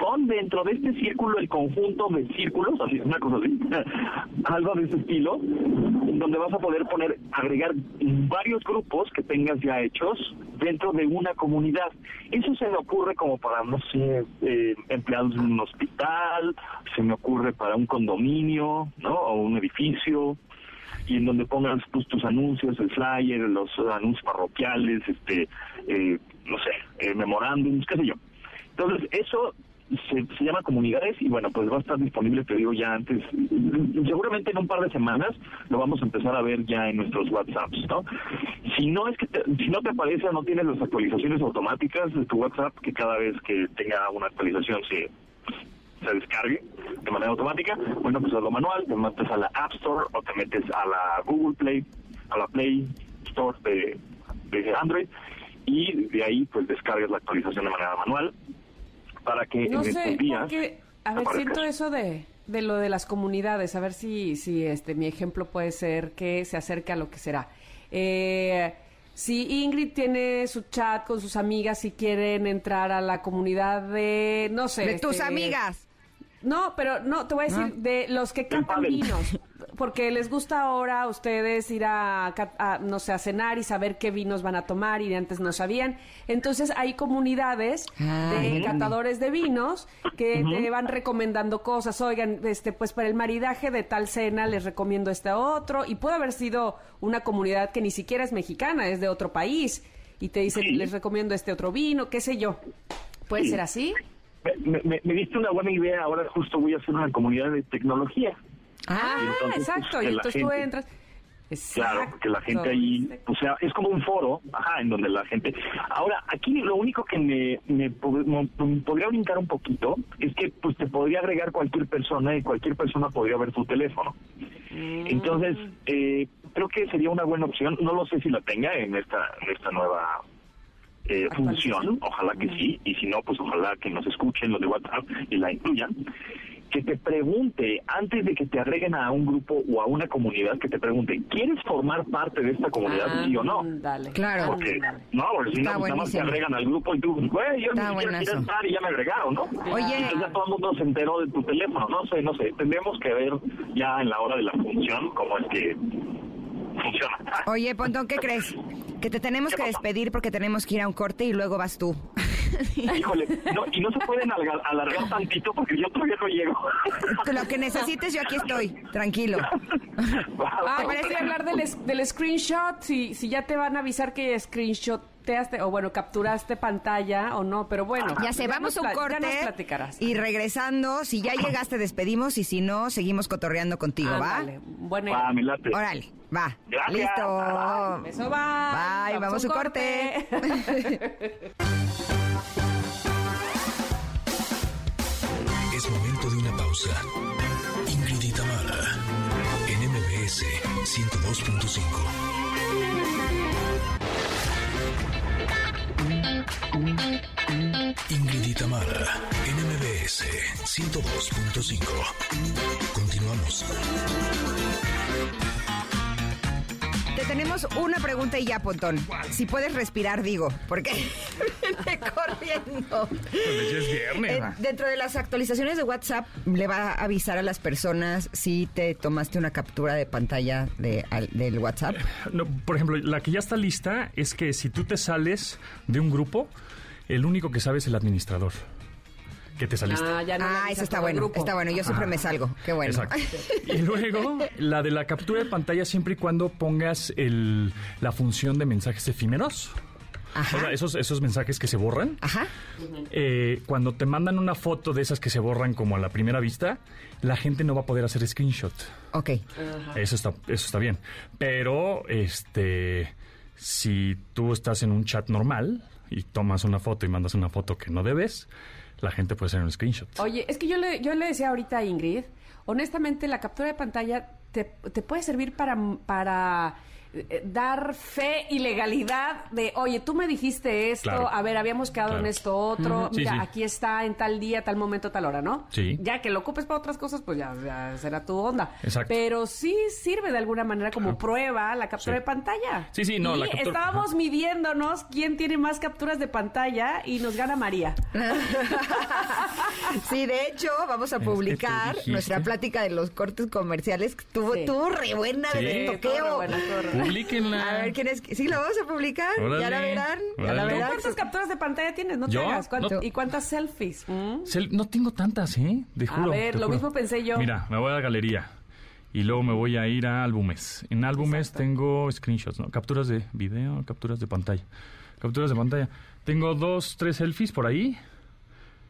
pon dentro de este círculo el conjunto de círculos, así, una cosa así, *laughs* algo de ese estilo, donde vas a poder poner, agregar varios grupos que tengas ya hechos dentro de una comunidad. Eso se me ocurre como para, no sé, eh, empleados de un hospital, se me ocurre para un condominio, ¿no? O un edificio, y en donde pongas pues, tus anuncios, el flyer, los anuncios parroquiales, este, eh, no sé, eh, memorándums, qué sé yo. Entonces, eso se, se, llama comunidades y bueno, pues va a estar disponible, te digo, ya antes, seguramente en un par de semanas lo vamos a empezar a ver ya en nuestros WhatsApps, ¿no? Si no es que te, si no te aparece no tienes las actualizaciones automáticas de tu WhatsApp, que cada vez que tenga una actualización se se descargue de manera automática, bueno, pues lo manual, te metes a la App Store o te metes a la Google Play, a la Play Store de, de Android y de ahí pues descargas la actualización de manera manual para que no en sé, estos días porque, a ver, siento eso. eso de, de lo de las comunidades, a ver si, si este mi ejemplo puede ser que se acerque a lo que será. Eh, si Ingrid tiene su chat con sus amigas y quieren entrar a la comunidad de, no sé... De tus este, amigas. No, pero no, te voy a decir Ah. de los que cantan vinos, porque les gusta ahora a ustedes ir a, a, no sé, a cenar y saber qué vinos van a tomar y de antes no sabían. Entonces hay comunidades Ah, de entiendo. catadores de vinos que te van recomendando cosas. Oigan, este, pues para el maridaje de tal cena les recomiendo este otro y puede haber sido una comunidad que ni siquiera es mexicana, es de otro país y te dicen Sí. les recomiendo este otro vino, qué sé yo. ¿Puede Sí. ser así? Me, me, me diste una buena idea, ahora justo voy a hacer una comunidad de tecnología. Ah, entonces, pues, exacto. y entonces tú gente- entras. Claro, que la gente ahí, o sea, es como un foro, ajá, en donde la gente... Ahora, aquí lo único que me, me, podría brincar un poquito es que pues te podría agregar cualquier persona y cualquier persona podría ver tu teléfono. Entonces, eh, creo que sería una buena opción, no lo sé si la tenga en esta, en esta nueva eh, función, ojalá que sí, y si no, pues ojalá que nos escuchen los de WhatsApp y la incluyan, que te pregunte, antes de que te agreguen a un grupo o a una comunidad, que te pregunte, ¿quieres formar parte de esta comunidad, sí o no? Dale. Claro. Porque, no, porque si no, pues nada más te agregan al grupo y tú, güey, yo Está ni siquiera quiero estar y ya me agregaron, ¿no? Oye. Entonces ya todo el mundo se enteró de tu teléfono, no sé, no sé, tendremos que ver ya en la hora de la función cómo es que funciona. Oye, Pontón, ¿qué crees? Que te tenemos que despedir porque tenemos que ir a un corte y luego vas tú. *laughs* Híjole, no, y no se pueden alargar, alargar tantito porque yo todavía no llego. *laughs* Lo que necesites, yo aquí estoy. Tranquilo. *laughs* Ah, ¿Te yo parece? hablar del, del screenshot, si, si ya te van a avisar que o bueno, capturaste pantalla o no, pero bueno. Ya sé, vamos a nos un pla- Ya nos corte platicarás. y regresando, si ya llegaste despedimos y si no, seguimos cotorreando contigo, ¿va? Ándale, buena Va, me late. Órale, va. Gracias. Listo. Eso va. Bye, vamos a un corte. *laughs* Es momento de una pausa. Ingrid y Tamara, en MBS 102.5. Ingrid y Tamara, en MBS 102.5. Continuamos. Te tenemos una pregunta y ya, Pontón. Si puedes respirar, digo, porque *laughs* viene corriendo. ya es viernes, Eh, dentro de las actualizaciones de WhatsApp, le va a avisar a las personas si te tomaste una captura de pantalla de, al- del WhatsApp. No, por ejemplo, la que ya está lista es que si tú te sales de un grupo, el único que sabe es el administrador. Que te saliste. Ah, ya no Ah, eso está bueno. grupo. Está bueno. Yo siempre me salgo. Qué bueno. Exacto. *laughs* Y luego, la de la captura de pantalla siempre y cuando pongas el, la función de mensajes efímeros. Ajá. O sea, esos, esos mensajes que se borran. Ajá. Eh, cuando te mandan una foto de esas que se borran como a la primera vista, la gente no va a poder hacer screenshot. Ok. Eso está, eso está bien. Pero, este, si tú estás en un chat normal y tomas una foto y mandas una foto que no debes, la gente puede hacer un screenshot. Oye, es que yo le, yo le decía ahorita a Ingrid, honestamente la captura de pantalla te, te puede servir para, para dar fe y legalidad de, oye, tú me dijiste esto, Claro. a ver, habíamos quedado Claro. en esto otro. Sí, mira, sí. aquí está en tal día, tal momento, tal hora, ¿no? Sí. Ya que lo ocupes para otras cosas, pues ya, ya será tu onda. Exacto. Pero sí sirve de alguna manera como prueba la captura Sí. de pantalla. Sí, sí, no, Y la captura- estábamos midiéndonos quién tiene más capturas de pantalla y nos gana María. *laughs* Sí, de hecho, vamos a publicar nuestra plática de los cortes comerciales. que Tuvo, Sí. tuvo re buena Sí. de toqueo. Publíquenla. A ver quién es. Sí, la vamos a publicar. Ya la Órale, verán. Ya la órale. ¿Tú verán. cuántas capturas de pantalla tienes? No te hagas. ¿Cuánto- No. ¿Y cuántas selfies? ¿Mm? No tengo tantas, ¿eh? Te A juro. ver, te lo juro. mismo pensé yo. Mira, me voy a la galería y luego me voy a ir a álbumes. En álbumes tengo screenshots, ¿no? Capturas de video, capturas de pantalla. Capturas de pantalla. Tengo dos, tres selfies por ahí.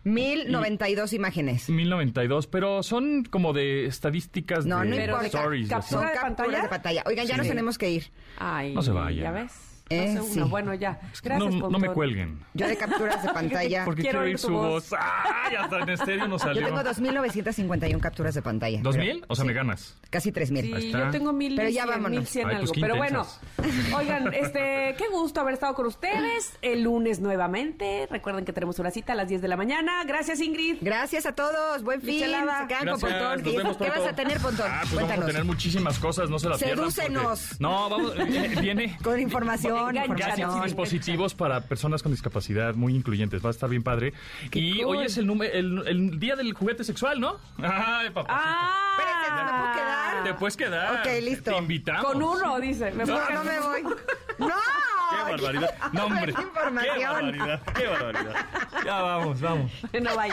1092 imágenes. 1092, pero son como de estadísticas No, de no de importa. stories. ¿Captura de capturas pantalla? de pantalla. Oigan, ya Sí. nos tenemos que ir. Ay, No se vaya. Ya ves. Eh, no sé sí. uno. Bueno, ya. Gracias, no, no me cuelguen. Yo de capturas de *laughs* pantalla. Porque Quiero quiero, oír su voz. voz. ¡Ay! Hasta en estéreo no Yo salió. tengo 2951 capturas de pantalla. ¿Dos Pero- mil? O sea, me ganas. Casi 3000. Sí, está. yo tengo mil Pero ya vámonos. mil cien Ay, algo. pues qué Pero bueno, *laughs* oigan, este, qué gusto haber estado con ustedes el lunes nuevamente. Recuerden que tenemos una cita a las 10 de la mañana. Gracias, Ingrid. Gracias a todos. Buen fin. Michelada. Se quedan Gracias, con Pontón. nos ¿Qué, vemos qué vas a tener, Pontón? Ah, pues Cuéntanos. vamos a tener muchísimas cosas, no se las pierdan. porque- Sedúcenos. No, vamos, viene, viene *laughs* Con información, información. dispositivos para personas con discapacidad muy incluyentes. Va a estar bien padre. y cool. hoy es el, el, el día del juguete sexual, ¿no? *laughs* Ay, papá. Ah, Espérense, ¿me puedo quedar? Te puedes quedar. Ok, listo. Te invitamos. con uno, dice. Me No, no me voy. *laughs* ¡No! Qué barbaridad. No, hombre. Qué información. Qué barbaridad. Qué barbaridad. Ya vamos, vamos. No, bye.